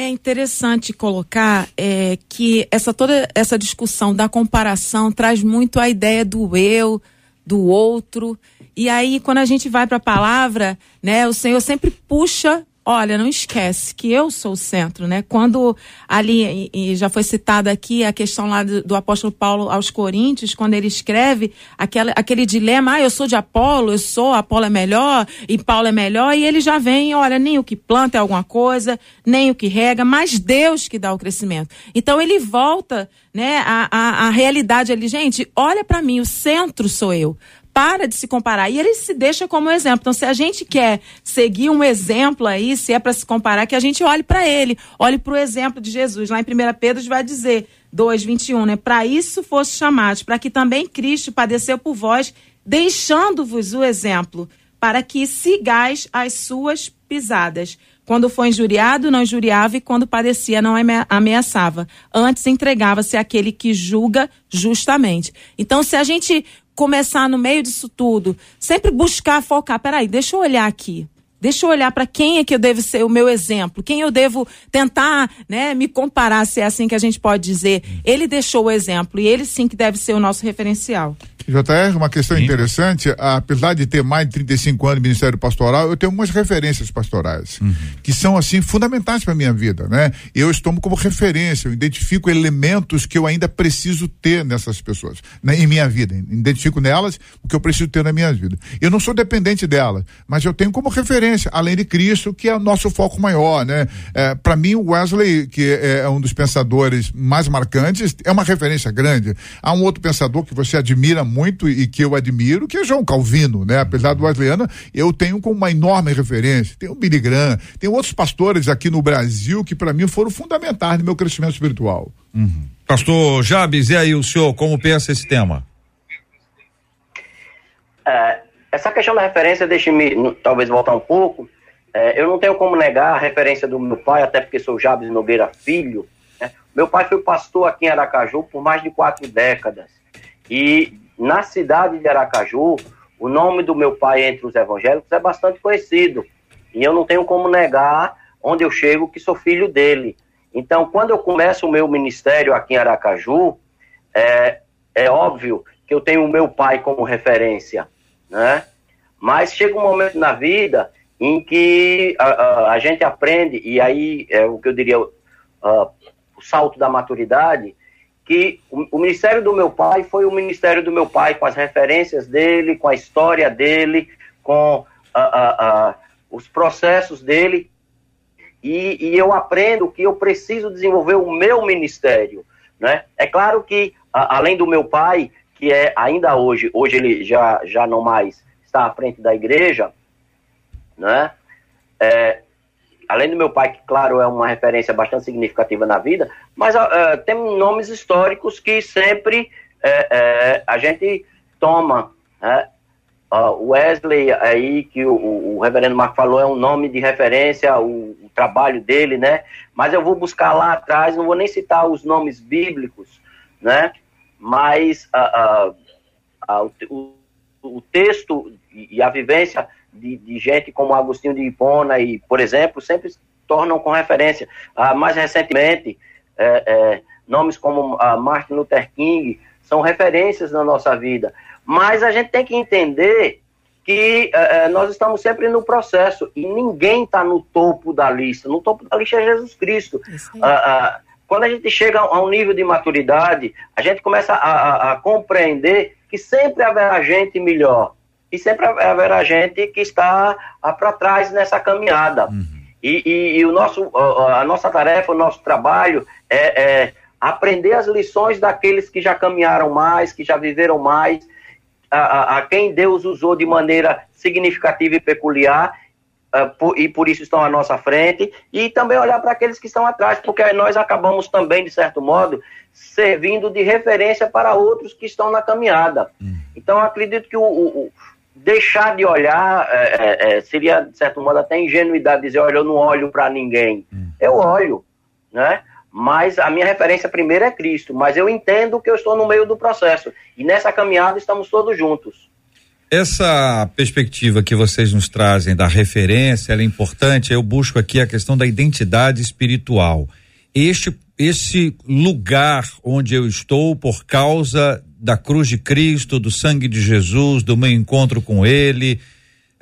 É interessante colocar é, que essa toda essa discussão da comparação traz muito a ideia do eu, do outro. E aí, quando a gente vai para a palavra, né, o Senhor sempre puxa olha, não esquece que eu sou o centro, né? Quando ali, e, e já foi citada aqui a questão lá do, do, apóstolo Paulo aos Coríntios, quando ele escreve aquela, aquele dilema, ah, eu sou de Apolo, eu sou, Apolo é melhor e Paulo é melhor, e ele já vem, olha, nem o que planta é alguma coisa, nem o que rega, mas Deus que dá o crescimento. Então ele volta, né, a, a, a realidade ali, gente, olha para mim, o centro sou eu para de se comparar. E ele se deixa como exemplo. Então, se a gente quer seguir um exemplo aí, se é para se comparar, que a gente olhe para ele, olhe para o exemplo de Jesus. Lá em 1 Pedro vai dizer, 2,21, né? Para isso fosse chamados, para que também Cristo padeceu por vós, deixando-vos o exemplo, para que sigais as suas pisadas. Quando foi injuriado, não injuriava, e quando padecia, não ameaçava. Antes entregava-se àquele que julga justamente. Então, se a gente começar no meio disso tudo, sempre buscar focar, peraí, deixa eu olhar aqui. Deixa eu olhar para quem é que eu devo ser o meu exemplo, quem eu devo tentar, né, me comparar, se é assim que a gente pode dizer. Ele deixou o exemplo e ele sim que deve ser o nosso referencial. JR, uma questão Sim. interessante, apesar de ter mais de 35 anos de Ministério Pastoral, eu tenho algumas referências pastorais, uhum. que são, assim, fundamentais para minha vida, né? Eu estou como referência, eu identifico elementos que eu ainda preciso ter nessas pessoas, né, em minha vida, identifico nelas o que eu preciso ter na minha vida. Eu não sou dependente delas, mas eu tenho como referência, além de Cristo, que é o nosso foco maior, né? É, para mim, o Wesley, que é, é um dos pensadores mais marcantes, é uma referência grande. Há um outro pensador que você admira muito, muito e que eu admiro, que é João Calvino, né? Apesar do Wesleyana, eu tenho como uma enorme referência. Tem o Billy Graham, tem outros pastores aqui no Brasil que para mim foram fundamentais no meu crescimento espiritual. Uhum. Pastor Jabes, e aí o senhor, como pensa esse tema? É, essa questão da referência, deixe-me talvez voltar um pouco. É, eu não tenho como negar a referência do meu pai, até porque sou Jabes Nogueira Filho. Né? Meu pai foi pastor aqui em Aracaju por mais de quatro décadas. E na cidade de Aracaju, o nome do meu pai entre os evangélicos é bastante conhecido. E eu não tenho como negar onde eu chego que sou filho dele. Então, quando eu começo o meu ministério aqui em Aracaju, é, é óbvio que eu tenho o meu pai como referência, né? Mas chega um momento na vida em que a, a, a gente aprende, e aí é o que eu diria, o salto da maturidade, que o, ministério do meu pai foi o ministério do meu pai, com as referências dele, com a história dele, com os processos dele. E, e, eu aprendo que eu preciso desenvolver o meu ministério. Né? É claro que, além do meu pai, que é ainda hoje, hoje ele já, já não mais está à frente da igreja, né? É, além do meu pai, que claro é uma referência bastante significativa na vida, mas uh, tem nomes históricos que sempre uh, uh, a gente toma. Né? Uh, Wesley, aí, que o, o, reverendo Marco falou, é um nome de referência, o, o, trabalho dele, né? Mas eu vou buscar lá atrás, não vou nem citar os nomes bíblicos, né? Mas o, o texto e a vivência de, de, gente como Agostinho de Hipona e, por exemplo, sempre tornam com referência. Ah, mais recentemente, é, é, nomes como ah, Martin Luther King são referências na nossa vida. Mas a gente tem que entender que é, é nós estamos sempre no processo e ninguém está no topo da lista. No topo da lista é Jesus Cristo. Ah, ah, quando a gente chega a um nível de maturidade, a gente começa a, a, a compreender que sempre haverá gente melhor e sempre haverá gente que está ah, para trás nessa caminhada. Uhum. E, e, e, o nosso, a nossa tarefa, o nosso trabalho é, é, aprender as lições daqueles que já caminharam mais, que já viveram mais, a, a, quem Deus usou de maneira significativa e peculiar, uh, por, e por isso estão à nossa frente, e também olhar para aqueles que estão atrás, porque nós acabamos também, de certo modo, servindo de referência para outros que estão na caminhada. Uhum. Então, acredito que o, o deixar de olhar é, é, é, seria, de certo modo, até ingenuidade dizer, olha, eu não olho para ninguém. Hum. Eu olho, né? Mas a minha referência primeiro é Cristo, mas eu entendo que eu estou no meio do processo. E nessa caminhada estamos todos juntos. Essa perspectiva que vocês nos trazem da referência, é importante. Eu busco aqui a questão da identidade espiritual. Este esse lugar onde eu estou por causa da cruz de Cristo, do sangue de Jesus, do meu encontro com Ele.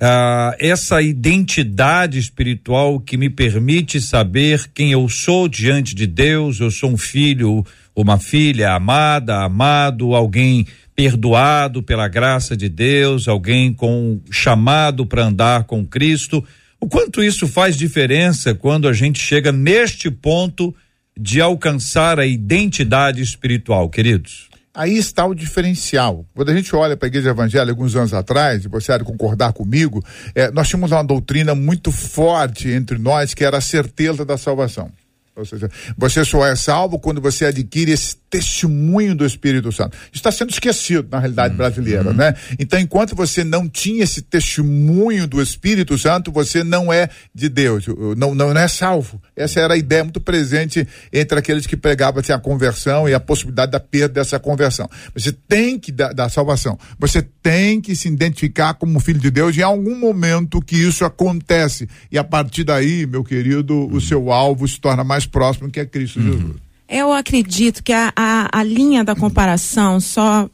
ah, essa identidade espiritual que me permite saber quem eu sou diante de Deus. Eu sou um filho, uma filha amada, amado, alguém perdoado pela graça de Deus, alguém com chamado para andar com Cristo. O quanto isso faz diferença quando a gente chega neste ponto de alcançar a identidade espiritual, queridos? Aí está o diferencial. Quando a gente olha para a igreja evangélica alguns anos atrás, e você há de concordar comigo, é, nós tínhamos uma doutrina muito forte entre nós que era a certeza da salvação. Ou seja, você só é salvo quando você adquire esse testemunho do Espírito Santo. Isso está sendo esquecido na realidade uhum. brasileira, né? Então, enquanto você não tinha esse testemunho do Espírito Santo, você não é de Deus, não, não é salvo. Essa era a ideia muito presente entre aqueles que pregavam assim, a conversão e a possibilidade da perda dessa conversão. Você tem que dar da salvação. Você tem que se identificar como filho de Deus e em algum momento que isso acontece. E a partir daí, meu querido, uhum. o seu alvo se torna mais próximo que é Cristo uhum. Jesus. Eu acredito que a, a, a linha da comparação, só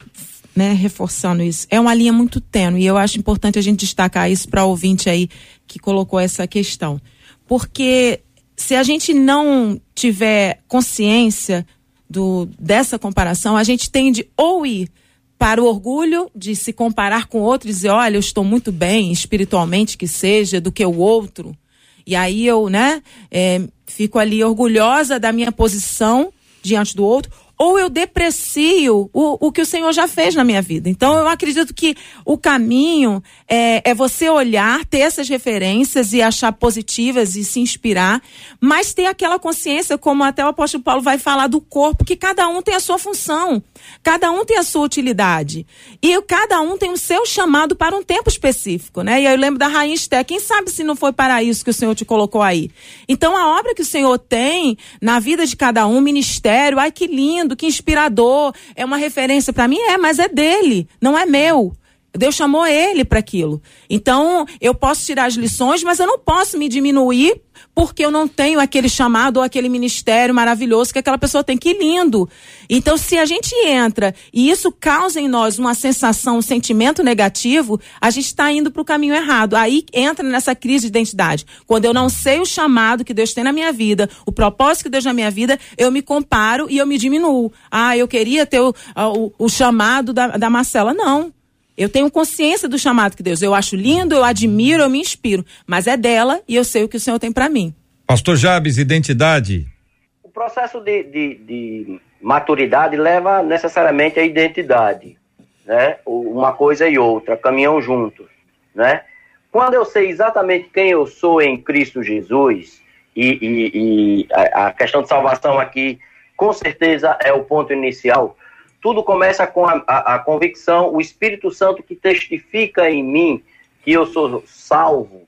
né, reforçando isso, é uma linha muito tênue e eu acho importante a gente destacar isso para o ouvinte aí que colocou essa questão. Porque se a gente não tiver consciência do, dessa comparação, a gente tende ou ir para o orgulho de se comparar com outros e dizer, olha, eu estou muito bem espiritualmente que seja do que o outro, e aí eu, né, é, fico ali orgulhosa da minha posição diante do outro, ou eu deprecio o, o que o Senhor já fez na minha vida. Então eu acredito que o caminho é, é você olhar, ter essas referências e achar positivas e se inspirar, mas ter aquela consciência, como até o apóstolo Paulo vai falar do corpo, que cada um tem a sua função, cada um tem a sua utilidade. E cada um tem o seu chamado para um tempo específico, né? E eu lembro da Rainha Esté, quem sabe se não foi para isso que o Senhor te colocou aí. Então a obra que o Senhor tem na vida de cada um, ministério, ai que lindo, que inspirador, é uma referência para mim, é, mas é dele, não é meu. Deus chamou ele para aquilo. Então, eu posso tirar as lições, mas eu não posso me diminuir porque eu não tenho aquele chamado ou aquele ministério maravilhoso que aquela pessoa tem. Que lindo! Então, se a gente entra e isso causa em nós uma sensação, um sentimento negativo, a gente está indo para o caminho errado. Aí entra nessa crise de identidade. Quando eu não sei o chamado que Deus tem na minha vida, o propósito que Deus tem na minha vida, eu me comparo e eu me diminuo. Ah, eu queria ter o, o, o chamado da, da Marcela. Não. Eu tenho consciência do chamado que Deus. Eu acho lindo, eu admiro, eu me inspiro. Mas é dela e eu sei o que o Senhor tem para mim. Pastor Jabes, identidade. O processo de, de, de, maturidade leva necessariamente a identidade. Né? Uma coisa e outra caminham juntos. Né? Quando eu sei exatamente quem eu sou em Cristo Jesus, e, e, e a, a questão de salvação aqui, com certeza, é o ponto inicial tudo começa com a, a, a, convicção, o Espírito Santo que testifica em mim que eu sou salvo,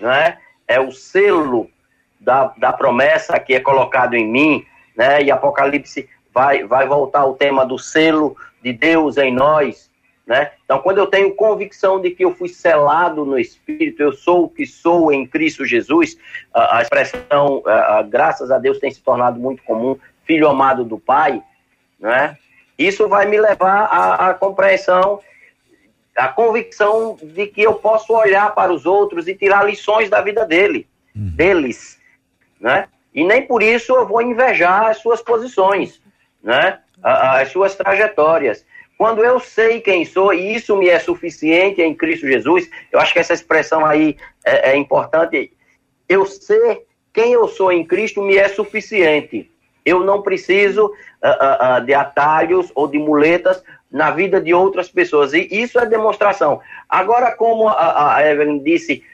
né? É o selo da, da promessa que é colocado em mim, né? E Apocalipse vai, vai voltar ao tema do selo de Deus em nós, né? Então, quando eu tenho convicção de que eu fui selado no Espírito, eu sou o que sou em Cristo Jesus, a, a expressão, a, graças a Deus, tem se tornado muito comum, filho amado do Pai, né? Isso vai me levar à, à compreensão, à convicção de que eu posso olhar para os outros e tirar lições da vida dele, uhum. deles, né? E nem por isso eu vou invejar as suas posições, né? As suas trajetórias. Quando eu sei quem sou e isso me é suficiente em Cristo Jesus, eu acho que essa expressão aí é, é importante. Eu ser quem eu sou em Cristo me é suficiente. Eu não preciso uh, uh, uh, de atalhos ou de muletas na vida de outras pessoas. E isso é demonstração. Agora, como a, a Evelyn disse,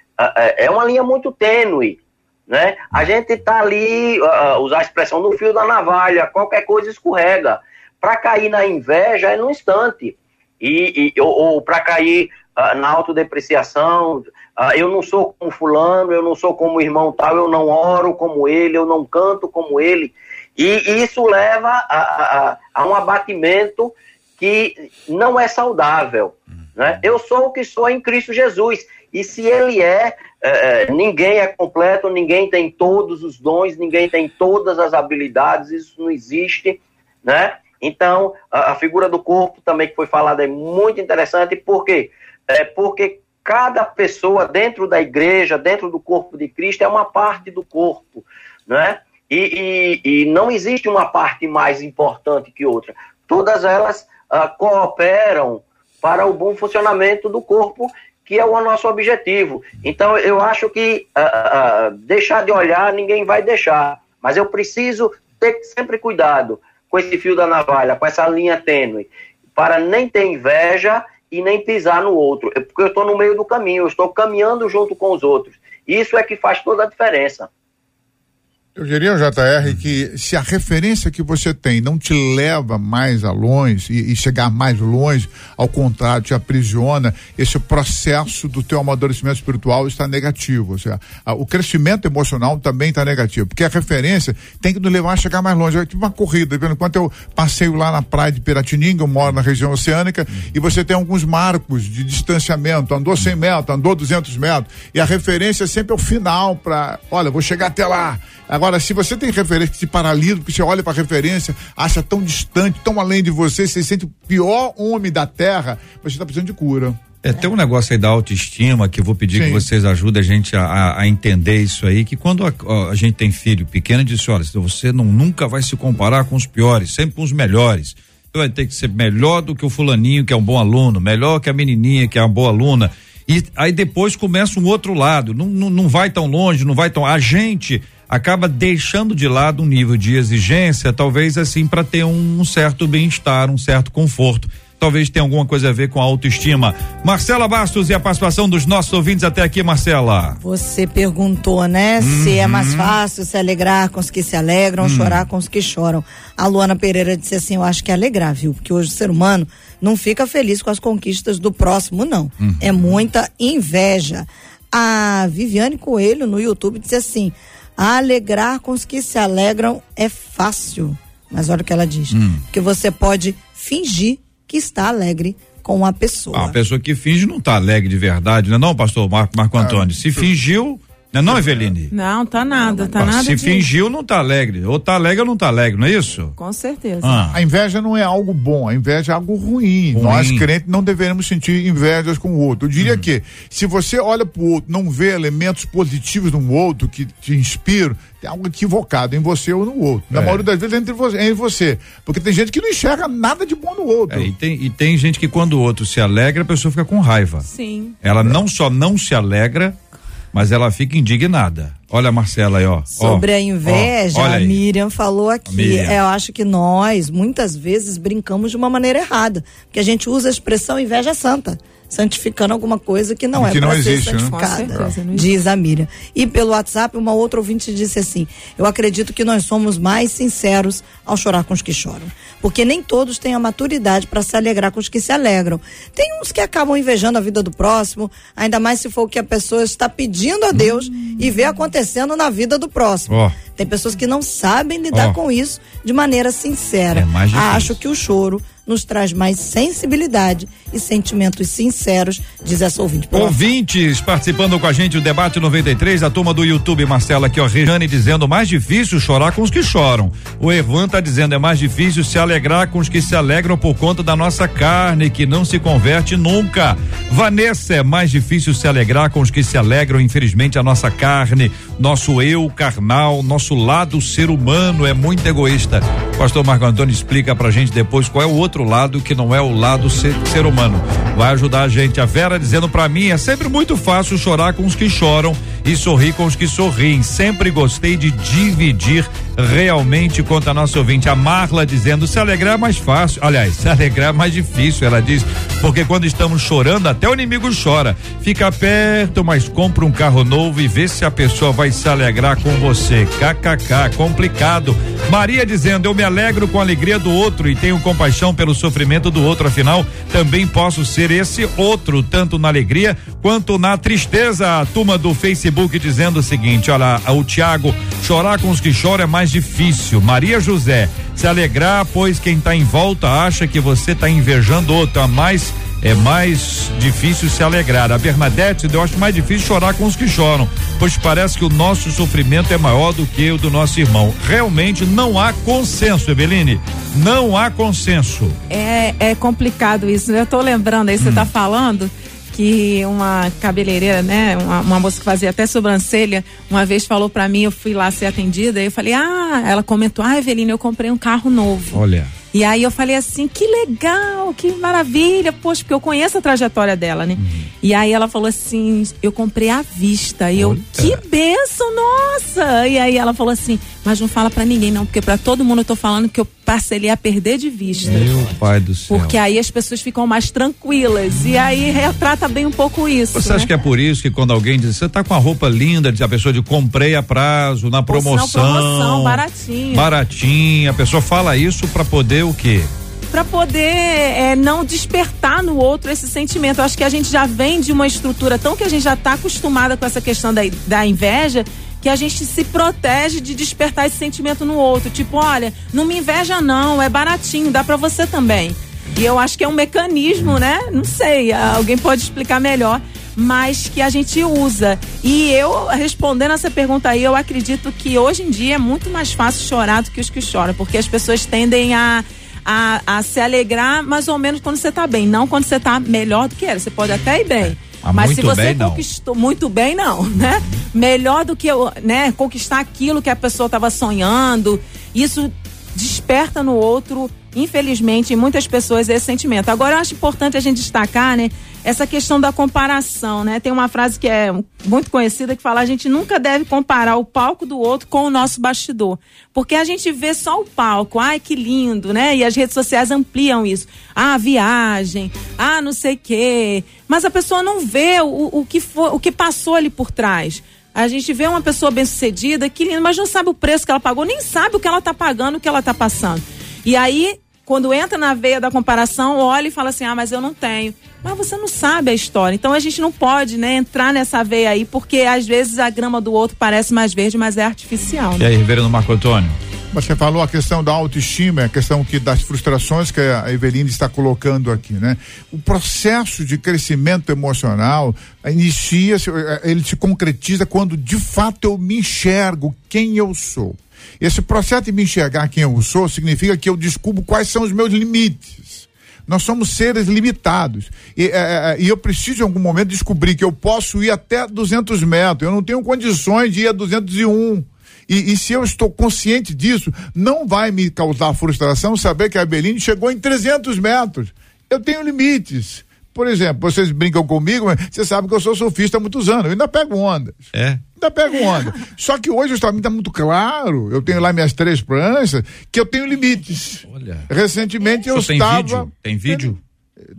é uma linha muito tênue. Né? A gente está ali, usar a expressão, no fio da navalha, qualquer coisa escorrega. Para cair na inveja é no instante. E, e ou, ou para cair na autodepreciação, eu não sou como fulano, eu não sou como irmão tal, eu não oro como ele, eu não canto como ele. E isso leva a, a, a um abatimento que não é saudável. Né? Eu sou o que sou em Cristo Jesus. E se ele é, é, é, ninguém é completo, ninguém tem todos os dons, ninguém tem todas as habilidades, isso não existe, né? Então, a, a figura do corpo também que foi falada é muito interessante, por quê? É porque cada pessoa dentro da igreja, dentro do corpo de Cristo, é uma parte do corpo, né? E, e, e não existe uma parte mais importante que outra. Todas elas uh, cooperam para o bom funcionamento do corpo, que é o nosso objetivo. Então, eu acho que uh, uh, deixar de olhar, ninguém vai deixar. Mas eu preciso ter sempre cuidado com esse fio da navalha, com essa linha tênue, para nem ter inveja e nem pisar no outro. Porque eu estou no meio do caminho, eu estou caminhando junto com os outros. Isso é que faz toda a diferença. Eu diria, JR, que se a referência que você tem não te leva mais a longe e, e, chegar mais longe, ao contrário, te aprisiona, esse processo do teu amadurecimento espiritual está negativo. Ou seja, a, o crescimento emocional também está negativo, porque a referência tem que nos levar a chegar mais longe. É tipo uma corrida, enquanto eu passeio lá na praia de Piratininga, eu moro na região oceânica, e você tem alguns marcos de distanciamento, andou 100 metros, andou 200 metros, e a referência é sempre é o final para, olha, vou chegar até lá. Agora, se você tem referência que te paralisa, porque você olha para a referência, acha tão distante, tão além de você, você sente o pior homem da terra, você está precisando de cura. É, tem um negócio aí da autoestima que eu vou pedir Sim. que vocês ajudem a gente a, a entender isso aí, que quando a, a, gente tem filho pequeno, diz olha, você não, nunca vai se comparar com os piores, sempre com os melhores. Você vai ter que ser melhor do que o fulaninho, que é um bom aluno, melhor que a menininha, que é uma boa aluna. E aí depois começa um outro lado, não, não, não vai tão longe, não vai tão. A gente acaba deixando de lado um nível de exigência, talvez assim, para ter um, certo bem-estar, um certo conforto. Talvez tenha alguma coisa a ver com a autoestima. Marcela Bastos e a participação dos nossos ouvintes até aqui, Marcela. Você perguntou, né? Uhum. Se é mais fácil se alegrar com os que se alegram, uhum. chorar com os que choram. A Luana Pereira disse assim: Eu acho que é alegrar, viu? Porque hoje o ser humano não fica feliz com as conquistas do próximo, não. Uhum. É muita inveja. A Viviane Coelho no YouTube disse assim: alegrar com os que se alegram é fácil. Mas olha o que ela diz. Hum. Que você pode fingir que está alegre com a pessoa. Ah, a pessoa que finge não está alegre de verdade, não é não, pastor Marco, Marco ah, Antônio? Se fingiu, não, é não, Eveline? Não, tá nada, tá nada. Se de... fingiu, não tá alegre. Ou tá alegre ou não tá alegre, não é isso? Com certeza. Ah. A inveja não é algo bom, a inveja é algo ruim. ruim. Nós, crentes, não devemos sentir invejas com o outro. Eu diria hum. que, se você olha pro outro, não vê elementos positivos no outro que te inspiram, tem algo equivocado em você ou no outro. Na é. maioria das vezes é entre você, é em você. Porque tem gente que não enxerga nada de bom no outro. É, e, tem, e tem gente que quando o outro se alegra, a pessoa fica com raiva. Sim. Ela não só não se alegra, mas ela fica indignada. Olha a Marcela aí, ó. Sobre ó, a inveja, ó, a Miriam falou aqui. Miriam. Eu acho que nós, muitas vezes, brincamos de uma maneira errada. Porque a gente usa a expressão inveja santa santificando alguma coisa que não é que é para ser existe, né? santificada, né? diz a Miriam. E pelo WhatsApp, uma outra ouvinte disse assim: Eu acredito que nós somos mais sinceros ao chorar com os que choram. Porque nem todos têm a maturidade para se alegrar com os que se alegram. Tem uns que acabam invejando a vida do próximo, ainda mais se for o que a pessoa está pedindo a Deus hum. e vê acontecendo na vida do próximo. Oh. Tem pessoas que não sabem lidar oh. com isso de maneira sincera. É Acho que o choro nos traz mais sensibilidade e sentimentos sinceros, diz essa ouvinte. Ouvintes participando com a gente do debate 93, a turma do YouTube, Marcela aqui, ó, Rejane dizendo mais difícil chorar com os que choram. O Evan tá dizendo é mais difícil se alegrar com os que se alegram por conta da nossa carne, que não se converte nunca. Vanessa, é mais difícil se alegrar com os que se alegram, infelizmente, a nossa carne, nosso eu carnal, nosso lado ser humano é muito egoísta. Pastor Marco Antônio explica pra gente depois qual é o outro lado que não é o lado ser, ser humano. Vai ajudar a gente. A Vera dizendo para mim é sempre muito fácil chorar com os que choram e sorrir com os que sorriem. Sempre gostei de dividir realmente conta a nossa ouvinte. A Marla dizendo se alegrar é mais fácil. Aliás, se alegrar é mais difícil, ela diz, porque quando estamos chorando, até o inimigo chora. Fica perto, mas compra um carro novo e vê se a pessoa vai se alegrar com você. KKK, complicado. Maria dizendo, eu me alegro com a alegria do outro e tenho compaixão pelo sofrimento do outro, afinal, também posso ser esse outro, tanto na alegria quanto na tristeza. A turma do Facebook dizendo o seguinte: olha, o Tiago, chorar com os que choram é mais difícil. Maria José, se alegrar, pois quem está em volta acha que você está invejando outro, a mais é mais difícil se alegrar. A Bernadette, eu acho mais difícil chorar com os que choram, pois parece que o nosso sofrimento é maior do que o do nosso irmão. Realmente não há consenso, Eveline. Não há consenso. É, é complicado isso. Eu estou lembrando aí, você está hum. falando que uma cabeleireira, né, uma, uma moça que fazia até sobrancelha, uma vez falou para mim, eu fui lá ser atendida, e eu falei, ah, ela comentou, ah, Evelina, eu comprei um carro novo. Olha. E aí eu falei assim, que legal, que maravilha, poxa, porque eu conheço a trajetória dela, né? Uhum. E aí ela falou assim, eu comprei à vista. E eu, que benção, nossa! E aí ela falou assim, mas não fala para ninguém não, porque para todo mundo eu tô falando que eu parcelei a perder de vista. Meu pai do céu. Porque aí as pessoas ficam mais tranquilas. E aí retrata bem um pouco isso. Você né? acha que é por isso que quando alguém diz, você tá com a roupa linda, diz a pessoa de comprei a prazo, na promoção. Não, promoção, baratinho. Baratinho. A pessoa fala isso para poder o quê? para poder é, não despertar no outro esse sentimento. Eu acho que a gente já vem de uma estrutura tão que a gente já está acostumada com essa questão da, da inveja que a gente se protege de despertar esse sentimento no outro. Tipo, olha, não me inveja não, é baratinho, dá para você também. E eu acho que é um mecanismo, né? Não sei, alguém pode explicar melhor, mas que a gente usa. E eu, respondendo essa pergunta aí, eu acredito que hoje em dia é muito mais fácil chorar do que os que choram, porque as pessoas tendem a a, a se alegrar mais ou menos quando você tá bem, não quando você tá melhor do que era. Você pode até ir bem. Ah, mas se você bem, conquistou não. muito bem, não, né? Melhor do que né, conquistar aquilo que a pessoa estava sonhando, isso desperta no outro, infelizmente, em muitas pessoas esse sentimento. Agora, eu acho importante a gente destacar, né, essa questão da comparação, né? Tem uma frase que é muito conhecida que fala: a gente nunca deve comparar o palco do outro com o nosso bastidor, porque a gente vê só o palco, ai que lindo, né? E as redes sociais ampliam isso. Ah, viagem, ah, não sei quê, mas a pessoa não vê o, o que foi, o que passou ali por trás. A gente vê uma pessoa bem-sucedida, que lindo, mas não sabe o preço que ela pagou, nem sabe o que ela está pagando, o que ela está passando. E aí, quando entra na veia da comparação, olha e fala assim: ah, mas eu não tenho. Mas você não sabe a história. Então a gente não pode né, entrar nessa veia aí, porque às vezes a grama do outro parece mais verde, mas é artificial. Né? E aí, Reverendo Marco Antônio? Você falou a questão da autoestima, a questão que das frustrações que a Eveline está colocando aqui, né? O processo de crescimento emocional inicia, eh, ele se concretiza quando de fato eu me enxergo quem eu sou. Esse processo de me enxergar quem eu sou significa que eu descubro quais são os meus limites. Nós somos seres limitados. E, é, é, e, eu preciso, em algum momento, descobrir que eu posso ir até 200 metros. Eu não tenho condições de ir a 201. E, e, se eu estou consciente disso, não vai me causar frustração saber que a Beline chegou em 300 metros. Eu tenho limites. Por exemplo, vocês brincam comigo, mas você sabe que eu sou surfista há muitos anos. Eu ainda pego ondas. É. Ainda pego onda. Só que hoje o está muito claro. Eu tenho lá minhas três pranchas, que eu tenho limites. Olha. Recentemente eu estava. Vídeo? Tem vídeo?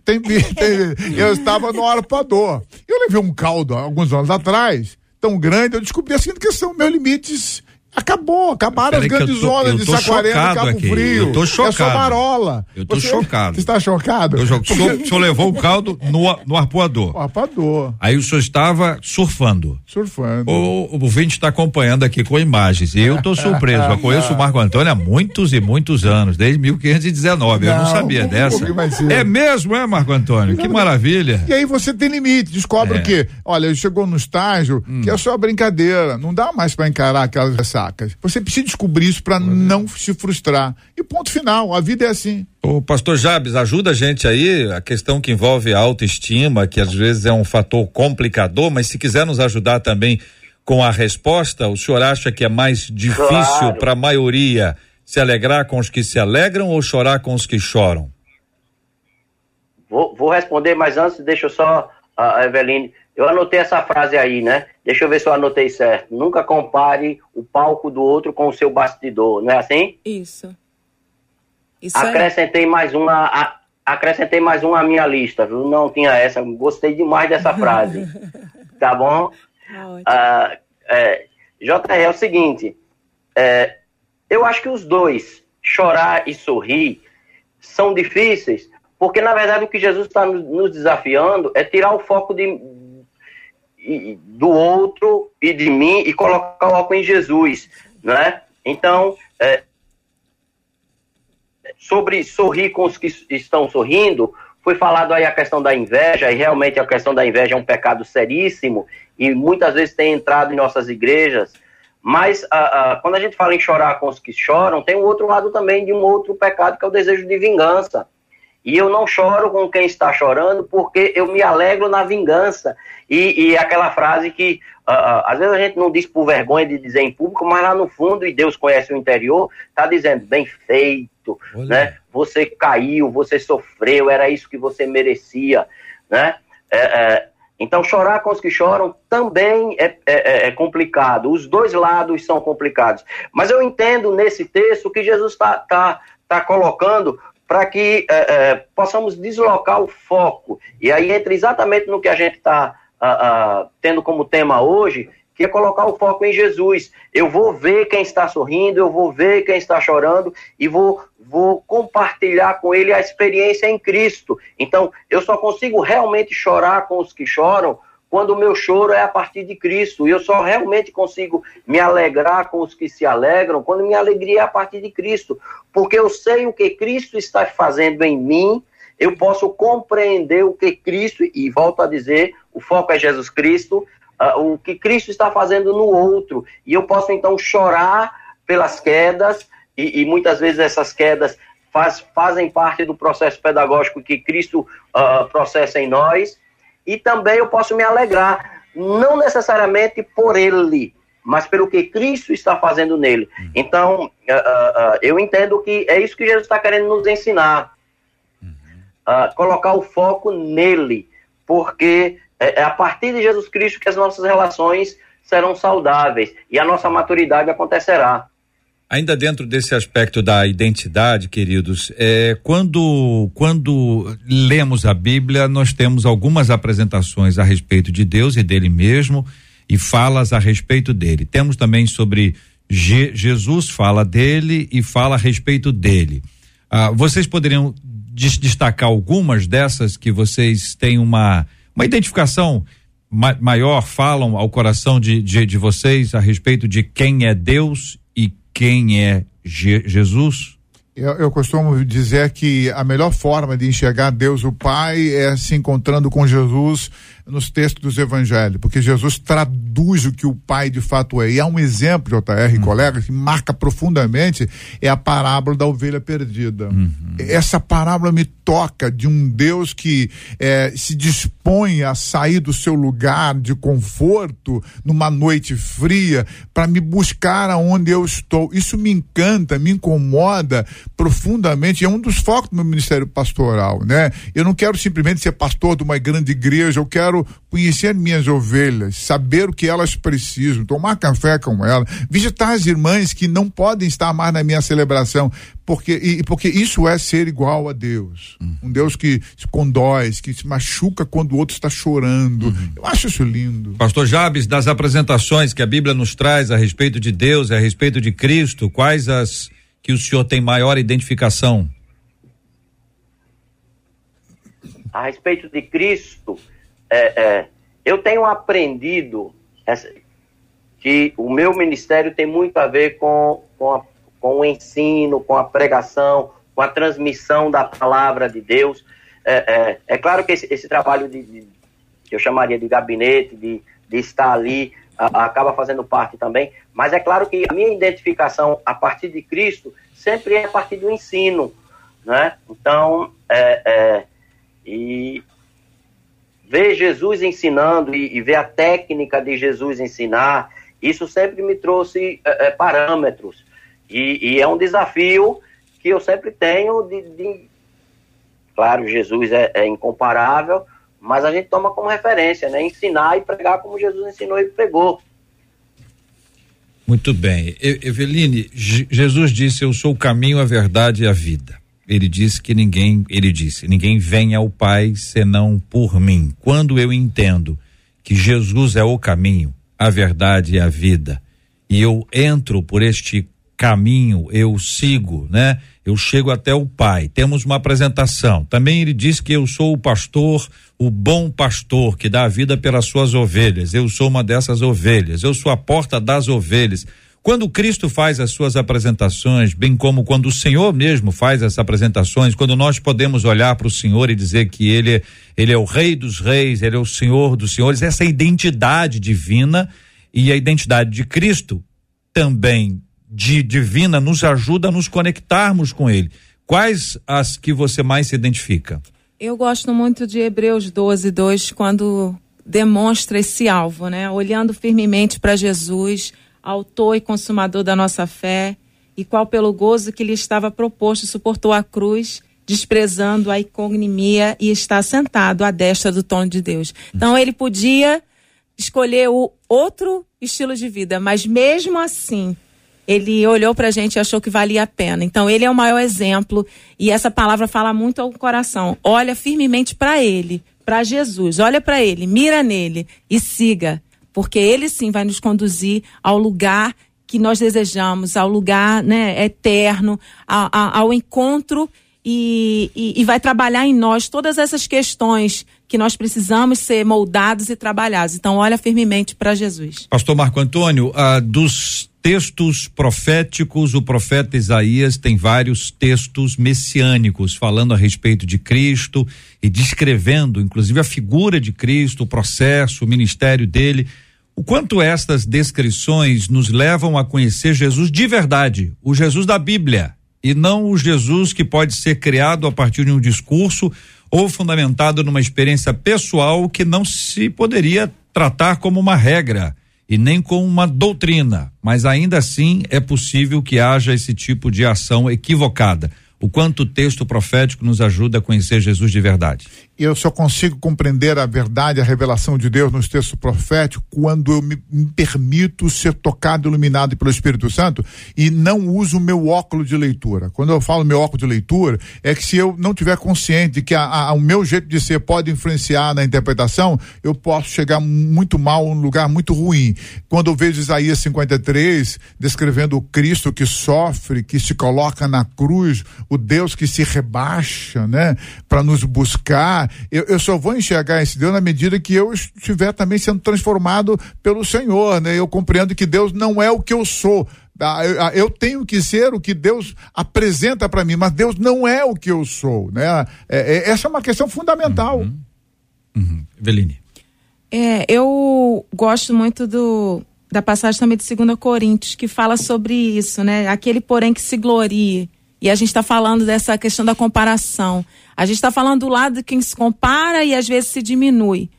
Tem, tem, tem, eu estava no arpador. Eu levei um caldo alguns anos atrás, tão grande, eu descobri assim que são meus limites Acabou, acabaram as grandes zonas de Saquarema e Cabo aqui. Frio. Eu tô chocado. É só marola. Eu tô você, chocado. Você está chocado? Eu, o, senhor, o senhor levou o caldo no, no arpoador. O arpoador. Aí o senhor estava surfando. Surfando. O, o vinte está acompanhando aqui com imagens. E eu estou surpreso. Eu conheço o Marco Antônio há muitos e muitos anos, desde 1519. Não, eu não sabia um dessa. é mesmo, é, Marco Antônio? Que maravilha. E aí você tem limite. Descobre é. que, olha, chegou no estágio hum. que é só brincadeira. Não dá mais para encarar aquelas Você precisa descobrir isso para não se frustrar. E ponto final, a vida é assim. O pastor Jabes, ajuda a gente aí, a questão que envolve a autoestima, que às vezes é um fator complicador, mas se quiser nos ajudar também com a resposta, o senhor acha que é mais difícil claro. para a maioria se alegrar com os que se alegram ou chorar com os que choram? Vou, vou responder, mas antes deixa eu só, a Eveline, eu anotei essa frase aí, né? Deixa eu ver se eu anotei certo. Nunca compare o palco do outro com o seu bastidor, não é assim? Isso. Isso acrescentei mais uma, a, acrescentei mais uma à minha lista, viu? Não tinha essa, gostei demais dessa frase. tá bom? Ah, é, JR, é o seguinte, é, eu acho que os dois, chorar e sorrir, são difíceis, porque na verdade o que Jesus está nos desafiando é tirar o foco de, do outro e de mim e colocar o álcool em Jesus, né? Então, é, sobre sorrir com os que estão sorrindo, foi falado aí a questão da inveja, e realmente a questão da inveja é um pecado seríssimo, e muitas vezes tem entrado em nossas igrejas, mas a, a, quando a gente fala em chorar com os que choram, tem um outro lado também de um outro pecado, que é o desejo de vingança. E eu não choro com quem está chorando, porque eu me alegro na vingança. E, e aquela frase que uh, às vezes a gente não diz por vergonha de dizer em público, mas lá no fundo, e Deus conhece o interior, está dizendo, bem feito, né? Você caiu, você sofreu, era isso que você merecia, né? É, é, então, chorar com os que choram também é, é, é, é, complicado. Os dois lados são complicados. Mas eu entendo nesse texto que Jesus está tá, tá colocando para que é, é, possamos deslocar o foco. E aí entra exatamente no que a gente está tendo como tema hoje, que é colocar o foco em Jesus. Eu vou ver quem está sorrindo, eu vou ver quem está chorando e vou, vou compartilhar com ele a experiência em Cristo. Então, eu só consigo realmente chorar com os que choram quando o meu choro é a partir de Cristo. E eu só realmente consigo me alegrar com os que se alegram quando minha alegria é a partir de Cristo. Porque eu sei o que Cristo está fazendo em mim, eu posso compreender o que Cristo, e volto a dizer, o foco é Jesus Cristo, uh, o que Cristo está fazendo no outro. E eu posso então chorar pelas quedas, e, e muitas vezes essas quedas faz, fazem parte do processo pedagógico que Cristo uh, processa em nós, e também eu posso me alegrar, não necessariamente por ele, mas pelo que Cristo está fazendo nele. Então, uh, uh, eu entendo que é isso que Jesus está querendo nos ensinar. colocar o foco nele, porque é, é a partir de Jesus Cristo que as nossas relações serão saudáveis e a nossa maturidade acontecerá. Ainda dentro desse aspecto da identidade, queridos, é, quando, quando lemos a Bíblia, nós temos algumas apresentações a respeito de Deus e dele mesmo e falas a respeito dele. Temos também sobre Je, Jesus fala dele e fala a respeito dele. Ah, vocês poderiam destacar algumas dessas que vocês têm uma uma identificação ma maior falam ao coração de, de, de, vocês a respeito de quem é Deus quem é Je Jesus? Eu, eu, costumo dizer que a melhor forma de enxergar Deus o Pai é se encontrando com Jesus nos textos dos evangelhos, porque Jesus traduz o que o Pai de fato é. E há um exemplo, JR, uhum. colega, que marca profundamente, é a parábola da ovelha perdida. Uhum. Essa parábola me toca de um Deus que é, se dispõe a sair do seu lugar de conforto numa noite fria para me buscar aonde eu estou. Isso me encanta, me incomoda profundamente. É um dos focos do meu ministério pastoral, né? Eu não quero simplesmente ser pastor de uma grande igreja, eu quero conhecer minhas ovelhas, saber o que elas precisam, tomar café com elas, visitar as irmãs que não podem estar mais na minha celebração, porque, e, porque isso é ser igual a Deus. Uhum. Um Deus que se condói, que se machuca quando o outro está chorando. Uhum. Eu acho isso lindo. Pastor Jabes, das apresentações que a Bíblia nos traz a respeito de Deus, a respeito de Cristo, quais as que o senhor tem maior identificação? A respeito de Cristo, é, é, eu tenho aprendido que o meu ministério tem muito a ver com, com, a, com, o ensino, com a pregação, com a transmissão da palavra de Deus. É, é, é claro que esse, esse trabalho de, de, que eu chamaria de gabinete, de, de estar ali, a, acaba fazendo parte também, mas é claro que a minha identificação a partir de Cristo sempre é a partir do ensino, né? Então, é, é e ver Jesus ensinando e, e ver a técnica de Jesus ensinar, isso sempre me trouxe é, parâmetros. E, e, é um desafio que eu sempre tenho de. de... Claro, Jesus é, é, incomparável, mas a gente toma como referência, né? Ensinar e pregar como Jesus ensinou e pregou. Muito bem. Eveline, Jesus disse: Eu sou o caminho, a verdade e a vida ele disse que ninguém, ele disse, ninguém vem ao Pai senão por mim. Quando eu entendo que Jesus é o caminho, a verdade e a vida, e eu entro por este caminho, eu sigo, né? Eu chego até o Pai. Temos uma apresentação. Também ele diz que eu sou o pastor, o bom pastor que dá a vida pelas suas ovelhas. Eu sou uma dessas ovelhas. Eu sou a porta das ovelhas. Quando Cristo faz as suas apresentações, bem como quando o Senhor mesmo faz as apresentações, quando nós podemos olhar para o Senhor e dizer que ele, ele é o Rei dos Reis, ele é o Senhor dos Senhores, essa identidade divina e a identidade de Cristo também de divina nos ajuda a nos conectarmos com ele. Quais as que você mais se identifica? Eu gosto muito de Hebreus 12, 2, quando demonstra esse alvo, né? Olhando firmemente para Jesus, autor e consumador da nossa fé, e qual pelo gozo que lhe estava proposto suportou a cruz, desprezando a iconimia e está sentado à destra do trono de Deus. Então ele podia escolher o outro estilo de vida, mas mesmo assim, ele olhou para a gente e achou que valia a pena. Então, ele é o maior exemplo e essa palavra fala muito ao coração. Olha firmemente para ele, para Jesus. Olha para ele, mira nele e siga, porque ele sim vai nos conduzir ao lugar que nós desejamos, ao lugar né, eterno, ao, ao encontro e, e, e, vai trabalhar em nós todas essas questões que nós precisamos ser moldados e trabalhados. Então, olha firmemente para Jesus. Pastor Marco Antônio, ah, dos textos proféticos, o profeta Isaías tem vários textos messiânicos falando a respeito de Cristo e descrevendo, inclusive, a figura de Cristo, o processo, o ministério dele. O quanto estas descrições nos levam a conhecer Jesus de verdade, o Jesus da Bíblia, e não o Jesus que pode ser criado a partir de um discurso ou fundamentado numa experiência pessoal que não se poderia tratar como uma regra e nem como uma doutrina, mas ainda assim é possível que haja esse tipo de ação equivocada. O quanto o texto profético nos ajuda a conhecer Jesus de verdade eu só consigo compreender a verdade, a revelação de Deus nos textos proféticos quando eu me, me permito ser tocado, iluminado pelo Espírito Santo e não uso o meu óculos de leitura. Quando eu falo meu óculos de leitura, é que se eu não tiver consciente de que a, a, o meu jeito de ser pode influenciar na interpretação, eu posso chegar muito mal um lugar muito ruim. Quando eu vejo Isaías 53 descrevendo o Cristo que sofre, que se coloca na cruz, o Deus que se rebaixa, né, para nos buscar, eu, eu só vou enxergar esse Deus na medida que eu estiver também sendo transformado pelo Senhor, né? Eu compreendo que Deus não é o que eu sou. Ah, eu, ah, eu tenho que ser o que Deus apresenta para mim, mas Deus não é o que eu sou, né? É, é, essa é uma questão fundamental. Uhum. Uhum. Eveline. É, eu gosto muito do, da passagem também de 2 Coríntios, que fala sobre isso, né? Aquele, porém, que se glorie. E a gente está falando dessa questão da comparação. A gente está falando do lado de quem se compara e às vezes se diminui.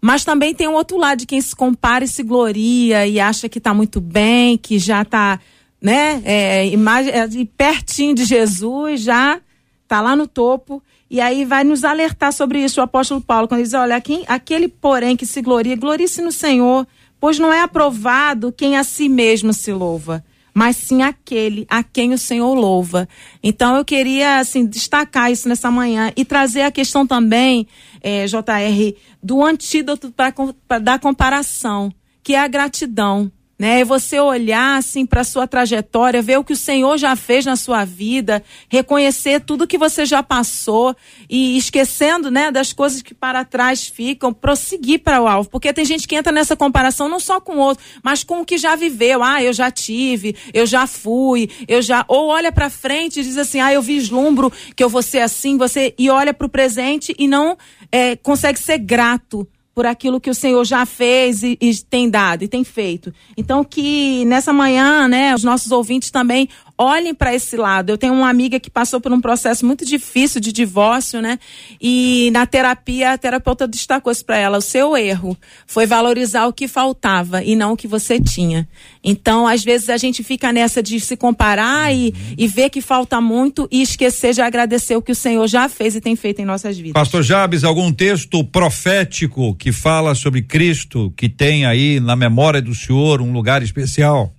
Mas também tem um outro lado de quem se compara e se gloria e acha que está muito bem, que já está né, é, é, pertinho de Jesus, já está lá no topo. E aí vai nos alertar sobre isso o apóstolo Paulo, quando ele diz: olha, quem, aquele porém que se gloria, glorie-se no Senhor, pois não é aprovado quem a si mesmo se louva mas sim aquele a quem o Senhor louva. Então eu queria assim destacar isso nessa manhã e trazer a questão também, é, eh, JR, do antídoto para da comparação, que é a gratidão né? É você olhar assim para sua trajetória, ver o que o Senhor já fez na sua vida, reconhecer tudo que você já passou e esquecendo, né, das coisas que para trás ficam, prosseguir para o alvo, porque tem gente que entra nessa comparação não só com o outro, mas com o que já viveu. Ah, eu já tive, eu já fui, eu já ou olha para frente e diz assim: "Ah, eu vislumbro que eu vou ser assim", você e olha para o presente e não é, consegue ser grato por aquilo que o Senhor já fez e, e, tem dado e tem feito. Então que nessa manhã, né, os nossos ouvintes também olhem para esse lado. Eu tenho uma amiga que passou por um processo muito difícil de divórcio, né? E na terapia a terapeuta destacou isso para ela, o seu erro foi valorizar o que faltava e não o que você tinha. Então, às vezes a gente fica nessa de se comparar e, e ver que falta muito e esquecer de agradecer o que o Senhor já fez e tem feito em nossas vidas. Pastor Jabes, algum texto profético que fala sobre Cristo, que tem aí na memória do Senhor um lugar especial?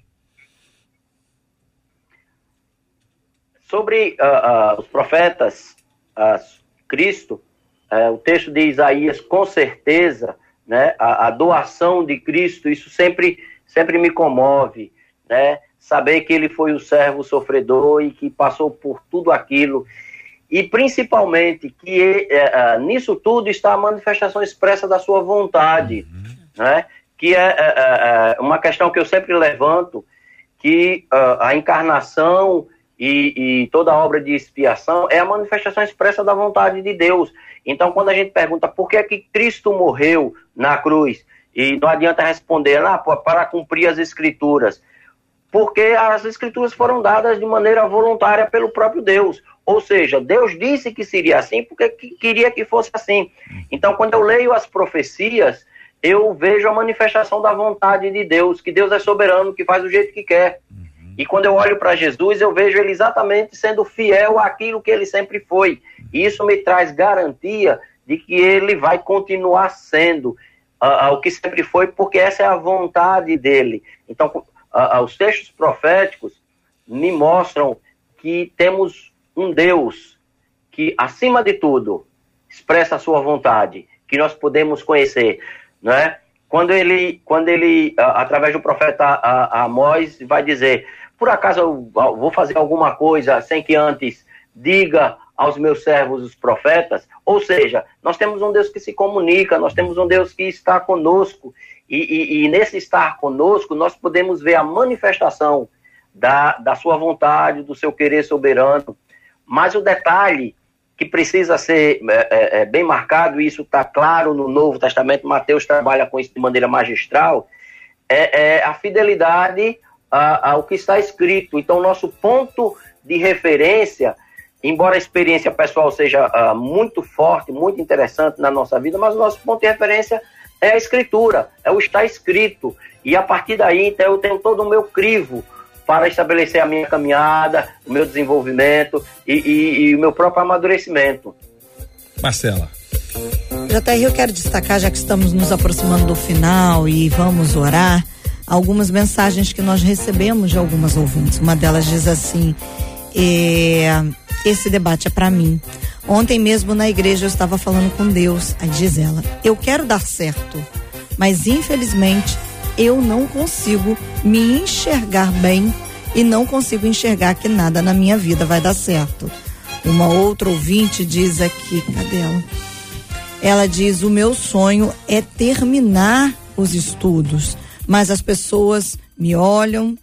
Sobre uh, uh, os profetas, uh, Cristo, eh, o texto de Isaías, com certeza, né, a, a, doação de Cristo, isso sempre, sempre me comove, né? Saber que ele foi o servo sofredor e que passou por tudo aquilo. E principalmente que uh, nisso tudo está a manifestação expressa da sua vontade, uhum. né? que é, é, uma questão que eu sempre levanto, que a encarnação e, e, toda obra de expiação é a manifestação expressa da vontade de Deus. Então, quando a gente pergunta por que, é que Cristo morreu na cruz, e não adianta responder ah, para cumprir as escrituras, porque as escrituras foram dadas de maneira voluntária pelo próprio Deus. Ou seja, Deus disse que seria assim porque queria que fosse assim. Então, quando eu leio as profecias, eu vejo a manifestação da vontade de Deus, que Deus é soberano, que faz do jeito que quer. E quando eu olho para Jesus, eu vejo ele exatamente sendo fiel àquilo que ele sempre foi. E isso me traz garantia de que ele vai continuar sendo uh, uh, o que sempre foi, porque essa é a vontade dele. Então, uh, os textos proféticos me mostram que temos um Deus que, acima de tudo, expressa a sua vontade, que nós podemos conhecer, não é? Quando ele, quando ele através do profeta Amós, vai dizer: por acaso eu vou fazer alguma coisa sem que antes diga aos meus servos, os profetas? Ou seja, nós temos um Deus que se comunica, nós temos um Deus que está conosco, e, e, e nesse estar conosco, nós podemos ver a manifestação da, da sua vontade, do seu querer soberano. Mas o detalhe que precisa ser é, é, é bem marcado, e isso está claro no Novo Testamento, Mateus trabalha com isso de maneira magistral, é, é a fidelidade ao que está escrito. Então, nosso ponto de referência, embora a experiência pessoal seja uh, muito forte, muito interessante na nossa vida, mas o nosso ponto de referência é a escritura, é o está escrito. E a partir daí, então, eu tenho todo o meu crivo para estabelecer a minha caminhada, o meu desenvolvimento e, e, e o meu próprio amadurecimento. Marcela. JR, eu quero destacar, já que estamos nos aproximando do final e vamos orar, algumas mensagens que nós recebemos de algumas ouvintes. Uma delas diz assim: é, esse debate é para mim. Ontem mesmo na igreja eu estava falando com Deus. Aí diz ela: eu quero dar certo, mas infelizmente eu não consigo me enxergar bem e não consigo enxergar que nada na minha vida vai dar certo. Uma outra ouvinte diz aqui, cadê ela? Ela diz: o meu sonho é terminar os estudos mas as pessoas me olham,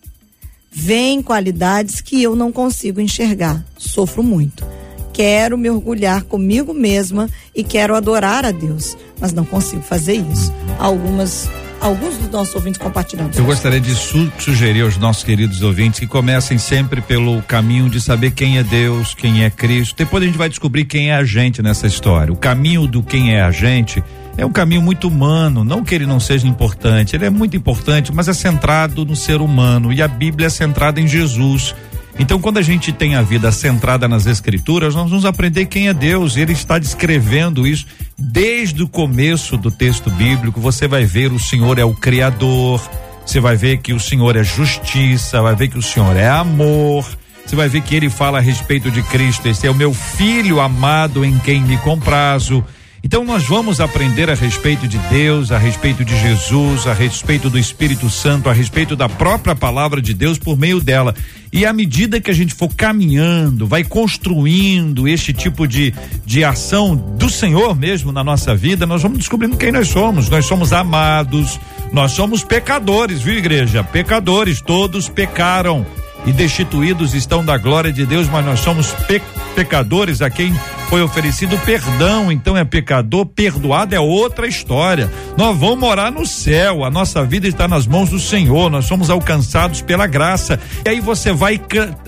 veem qualidades que eu não consigo enxergar. Sofro muito. Quero me orgulhar comigo mesma e quero adorar a Deus, mas não consigo fazer isso. Algumas alguns dos nossos ouvintes compartilhando. Eu gostaria de su sugerir aos nossos queridos ouvintes que comecem sempre pelo caminho de saber quem é Deus, quem é Cristo. Depois a gente vai descobrir quem é a gente nessa história. O caminho do quem é a gente é um caminho muito humano, não que ele não seja importante, ele é muito importante, mas é centrado no ser humano e a Bíblia é centrada em Jesus. Então, quando a gente tem a vida centrada nas Escrituras, nós vamos aprender quem é Deus. Ele está descrevendo isso desde o começo do texto bíblico. Você vai ver o Senhor é o Criador, você vai ver que o Senhor é justiça, vai ver que o Senhor é amor. Você vai ver que ele fala a respeito de Cristo. Esse é o meu filho amado em quem me comprazo. Então nós vamos aprender a respeito de Deus, a respeito de Jesus, a respeito do Espírito Santo, a respeito da própria palavra de Deus por meio dela. E à medida que a gente for caminhando, vai construindo este tipo de, de ação do Senhor mesmo na nossa vida, nós vamos descobrindo quem nós somos. Nós somos amados, nós somos pecadores, viu, igreja? Pecadores, todos pecaram e destituídos estão da glória de Deus, mas nós somos pe pecadores a quem foi oferecido perdão, então é pecador, perdoado é outra história. Nós vamos morar no céu, a nossa vida está nas mãos do Senhor, nós somos alcançados pela graça. E aí você vai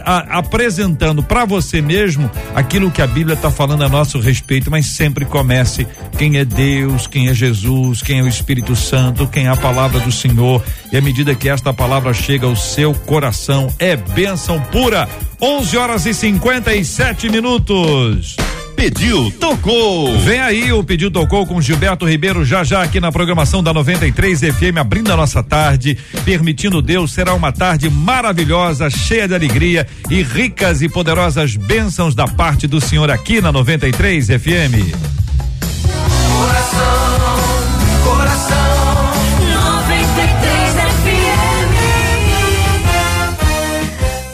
a, apresentando para você mesmo aquilo que a Bíblia está falando a nosso respeito, mas sempre comece quem é Deus, quem é Jesus, quem é o Espírito Santo, quem é a palavra do Senhor. E à medida que esta palavra chega ao seu coração, é bênção pura. 11 horas e 57 minutos. Pediu, tocou. Vem aí o Pediu Tocou com Gilberto Ribeiro já já aqui na programação da 93 FM, abrindo a nossa tarde, permitindo Deus, será uma tarde maravilhosa, cheia de alegria e ricas e poderosas bênçãos da parte do Senhor aqui na 93 FM.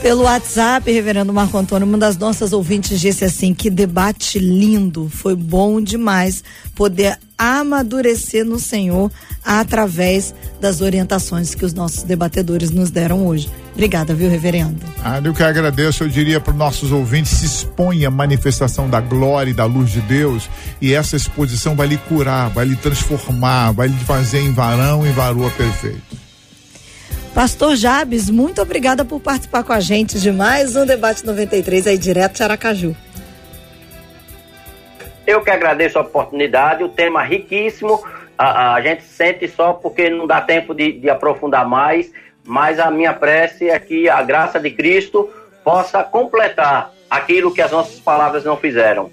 Pelo WhatsApp, reverendo Marco Antônio, uma das nossas ouvintes disse assim: que debate lindo, foi bom demais poder amadurecer no Senhor através das orientações que os nossos debatedores nos deram hoje. Obrigada, viu, reverendo? Ah, eu que agradeço, eu diria para os nossos ouvintes, se expõe à manifestação da glória e da luz de Deus, e essa exposição vai lhe curar, vai lhe transformar, vai lhe fazer em varão e varoa perfeito. Pastor Jabes, muito obrigada por participar com a gente de mais um Debate 93 aí direto de Aracaju. Eu que agradeço a oportunidade, o tema riquíssimo. A, a gente sente só porque não dá tempo de, de aprofundar mais, mas a minha prece é que a graça de Cristo possa completar aquilo que as nossas palavras não fizeram.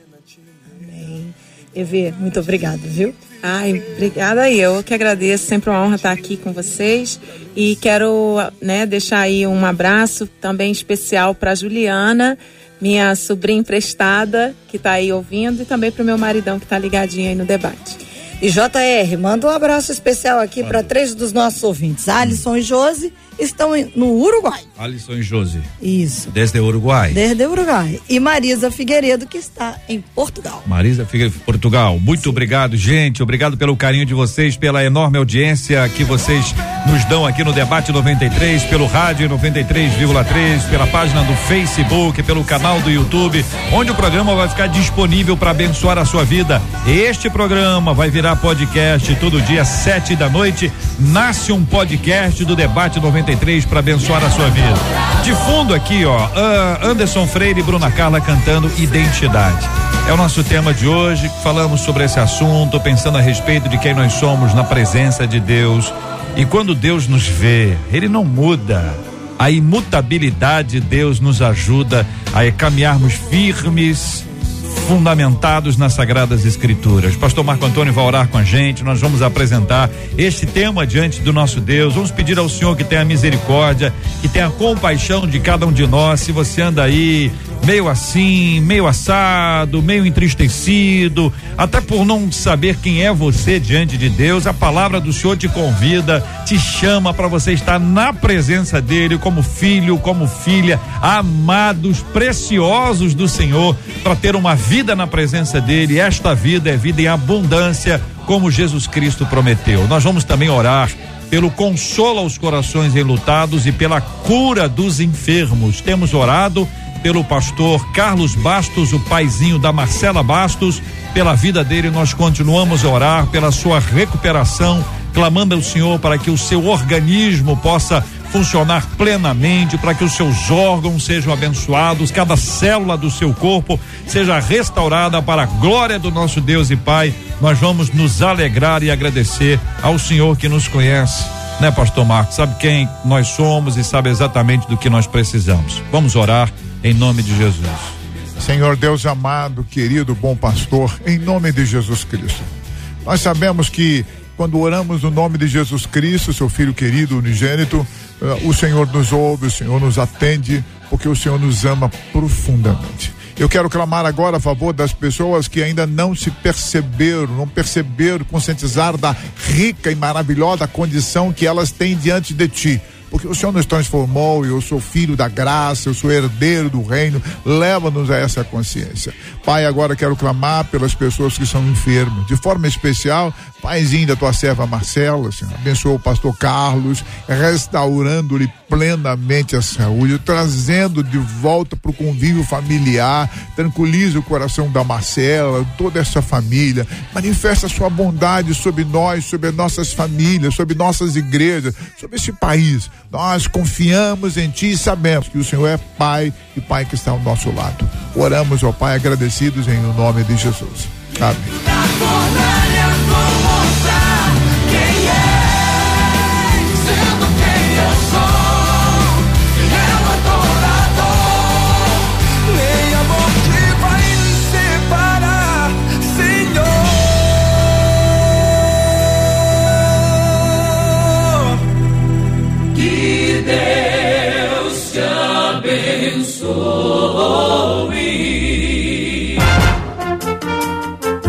Amém. Evê, muito obrigado, viu? Ai, obrigada. Eu que agradeço, sempre uma honra estar aqui com vocês. E quero né, deixar aí um abraço também especial para Juliana, minha sobrinha emprestada que está aí ouvindo e também para o meu maridão que está ligadinho aí no debate. E JR, manda um abraço especial aqui para três dos nossos ouvintes, Alisson e Josi estão no Uruguai. Alisson e Josi. Isso. Desde o Uruguai. Desde o Uruguai. E Marisa Figueiredo, que está em Portugal. Marisa Figueiredo, Portugal. Muito Sim. obrigado, gente. Obrigado pelo carinho de vocês, pela enorme audiência que vocês nos dão aqui no Debate 93, pelo rádio 93,3, pela página do Facebook, pelo canal do YouTube, onde o programa vai ficar disponível para abençoar a sua vida. Este programa vai virar podcast todo dia, sete da noite. Nasce um podcast do Debate 93 93 para abençoar a sua vida. De fundo aqui, ó, Anderson Freire e Bruna Carla cantando Identidade. É o nosso tema de hoje. Falamos sobre esse assunto, pensando a respeito de quem nós somos na presença de Deus. E quando Deus nos vê, Ele não muda. A imutabilidade de Deus nos ajuda a caminharmos firmes fundamentados nas Sagradas Escrituras. Pastor Marco Antônio vai orar com a gente, nós vamos apresentar este tema diante do nosso Deus. Vamos pedir ao Senhor que tenha misericórdia, que tenha compaixão de cada um de nós. Se você anda aí meio assim, meio assado, meio entristecido, até por não saber quem é você diante de Deus, a palavra do Senhor te convida, te chama para você estar na presença dele como filho, como filha, amados, preciosos do Senhor, para ter uma vida na presença dele. Esta vida é vida em abundância, como Jesus Cristo prometeu. Nós vamos também orar pelo consolo aos corações enlutados e pela cura dos enfermos. Temos orado pelo pastor Carlos Bastos, o paizinho da Marcela Bastos, pela vida dele nós continuamos a orar pela sua recuperação, clamando ao Senhor para que o seu organismo possa funcionar plenamente, para que os seus órgãos sejam abençoados, cada célula do seu corpo seja restaurada para a glória do nosso Deus e Pai. Nós vamos nos alegrar e agradecer ao Senhor que nos conhece, né, Pastor Marcos? Sabe quem nós somos e sabe exatamente do que nós precisamos. Vamos orar em nome de Jesus. Senhor Deus amado, querido, bom pastor, em nome de Jesus Cristo. Nós sabemos que quando oramos no nome de Jesus Cristo, seu filho querido, unigênito, uh, o Senhor nos ouve, o Senhor nos atende, porque o Senhor nos ama profundamente. Eu quero clamar agora a favor das pessoas que ainda não se perceberam, não perceberam, conscientizar da rica e maravilhosa condição que elas têm diante de ti porque o Senhor nos transformou eu sou filho da graça, eu sou herdeiro do reino, leva-nos a essa consciência. Pai, agora quero clamar pelas pessoas que são enfermas, de forma especial, Paizinho da tua serva Marcela, Senhor, abençoa o pastor Carlos, restaurando-lhe plenamente a saúde, trazendo de volta para o convívio familiar, tranquiliza o coração da Marcela, toda essa família, manifesta a sua bondade sobre nós, sobre nossas famílias, sobre nossas igrejas, sobre esse país. Nós confiamos em Ti e sabemos que o Senhor é Pai e Pai que está ao nosso lado. Oramos, ó Pai, agradecidos em nome de Jesus. Amém.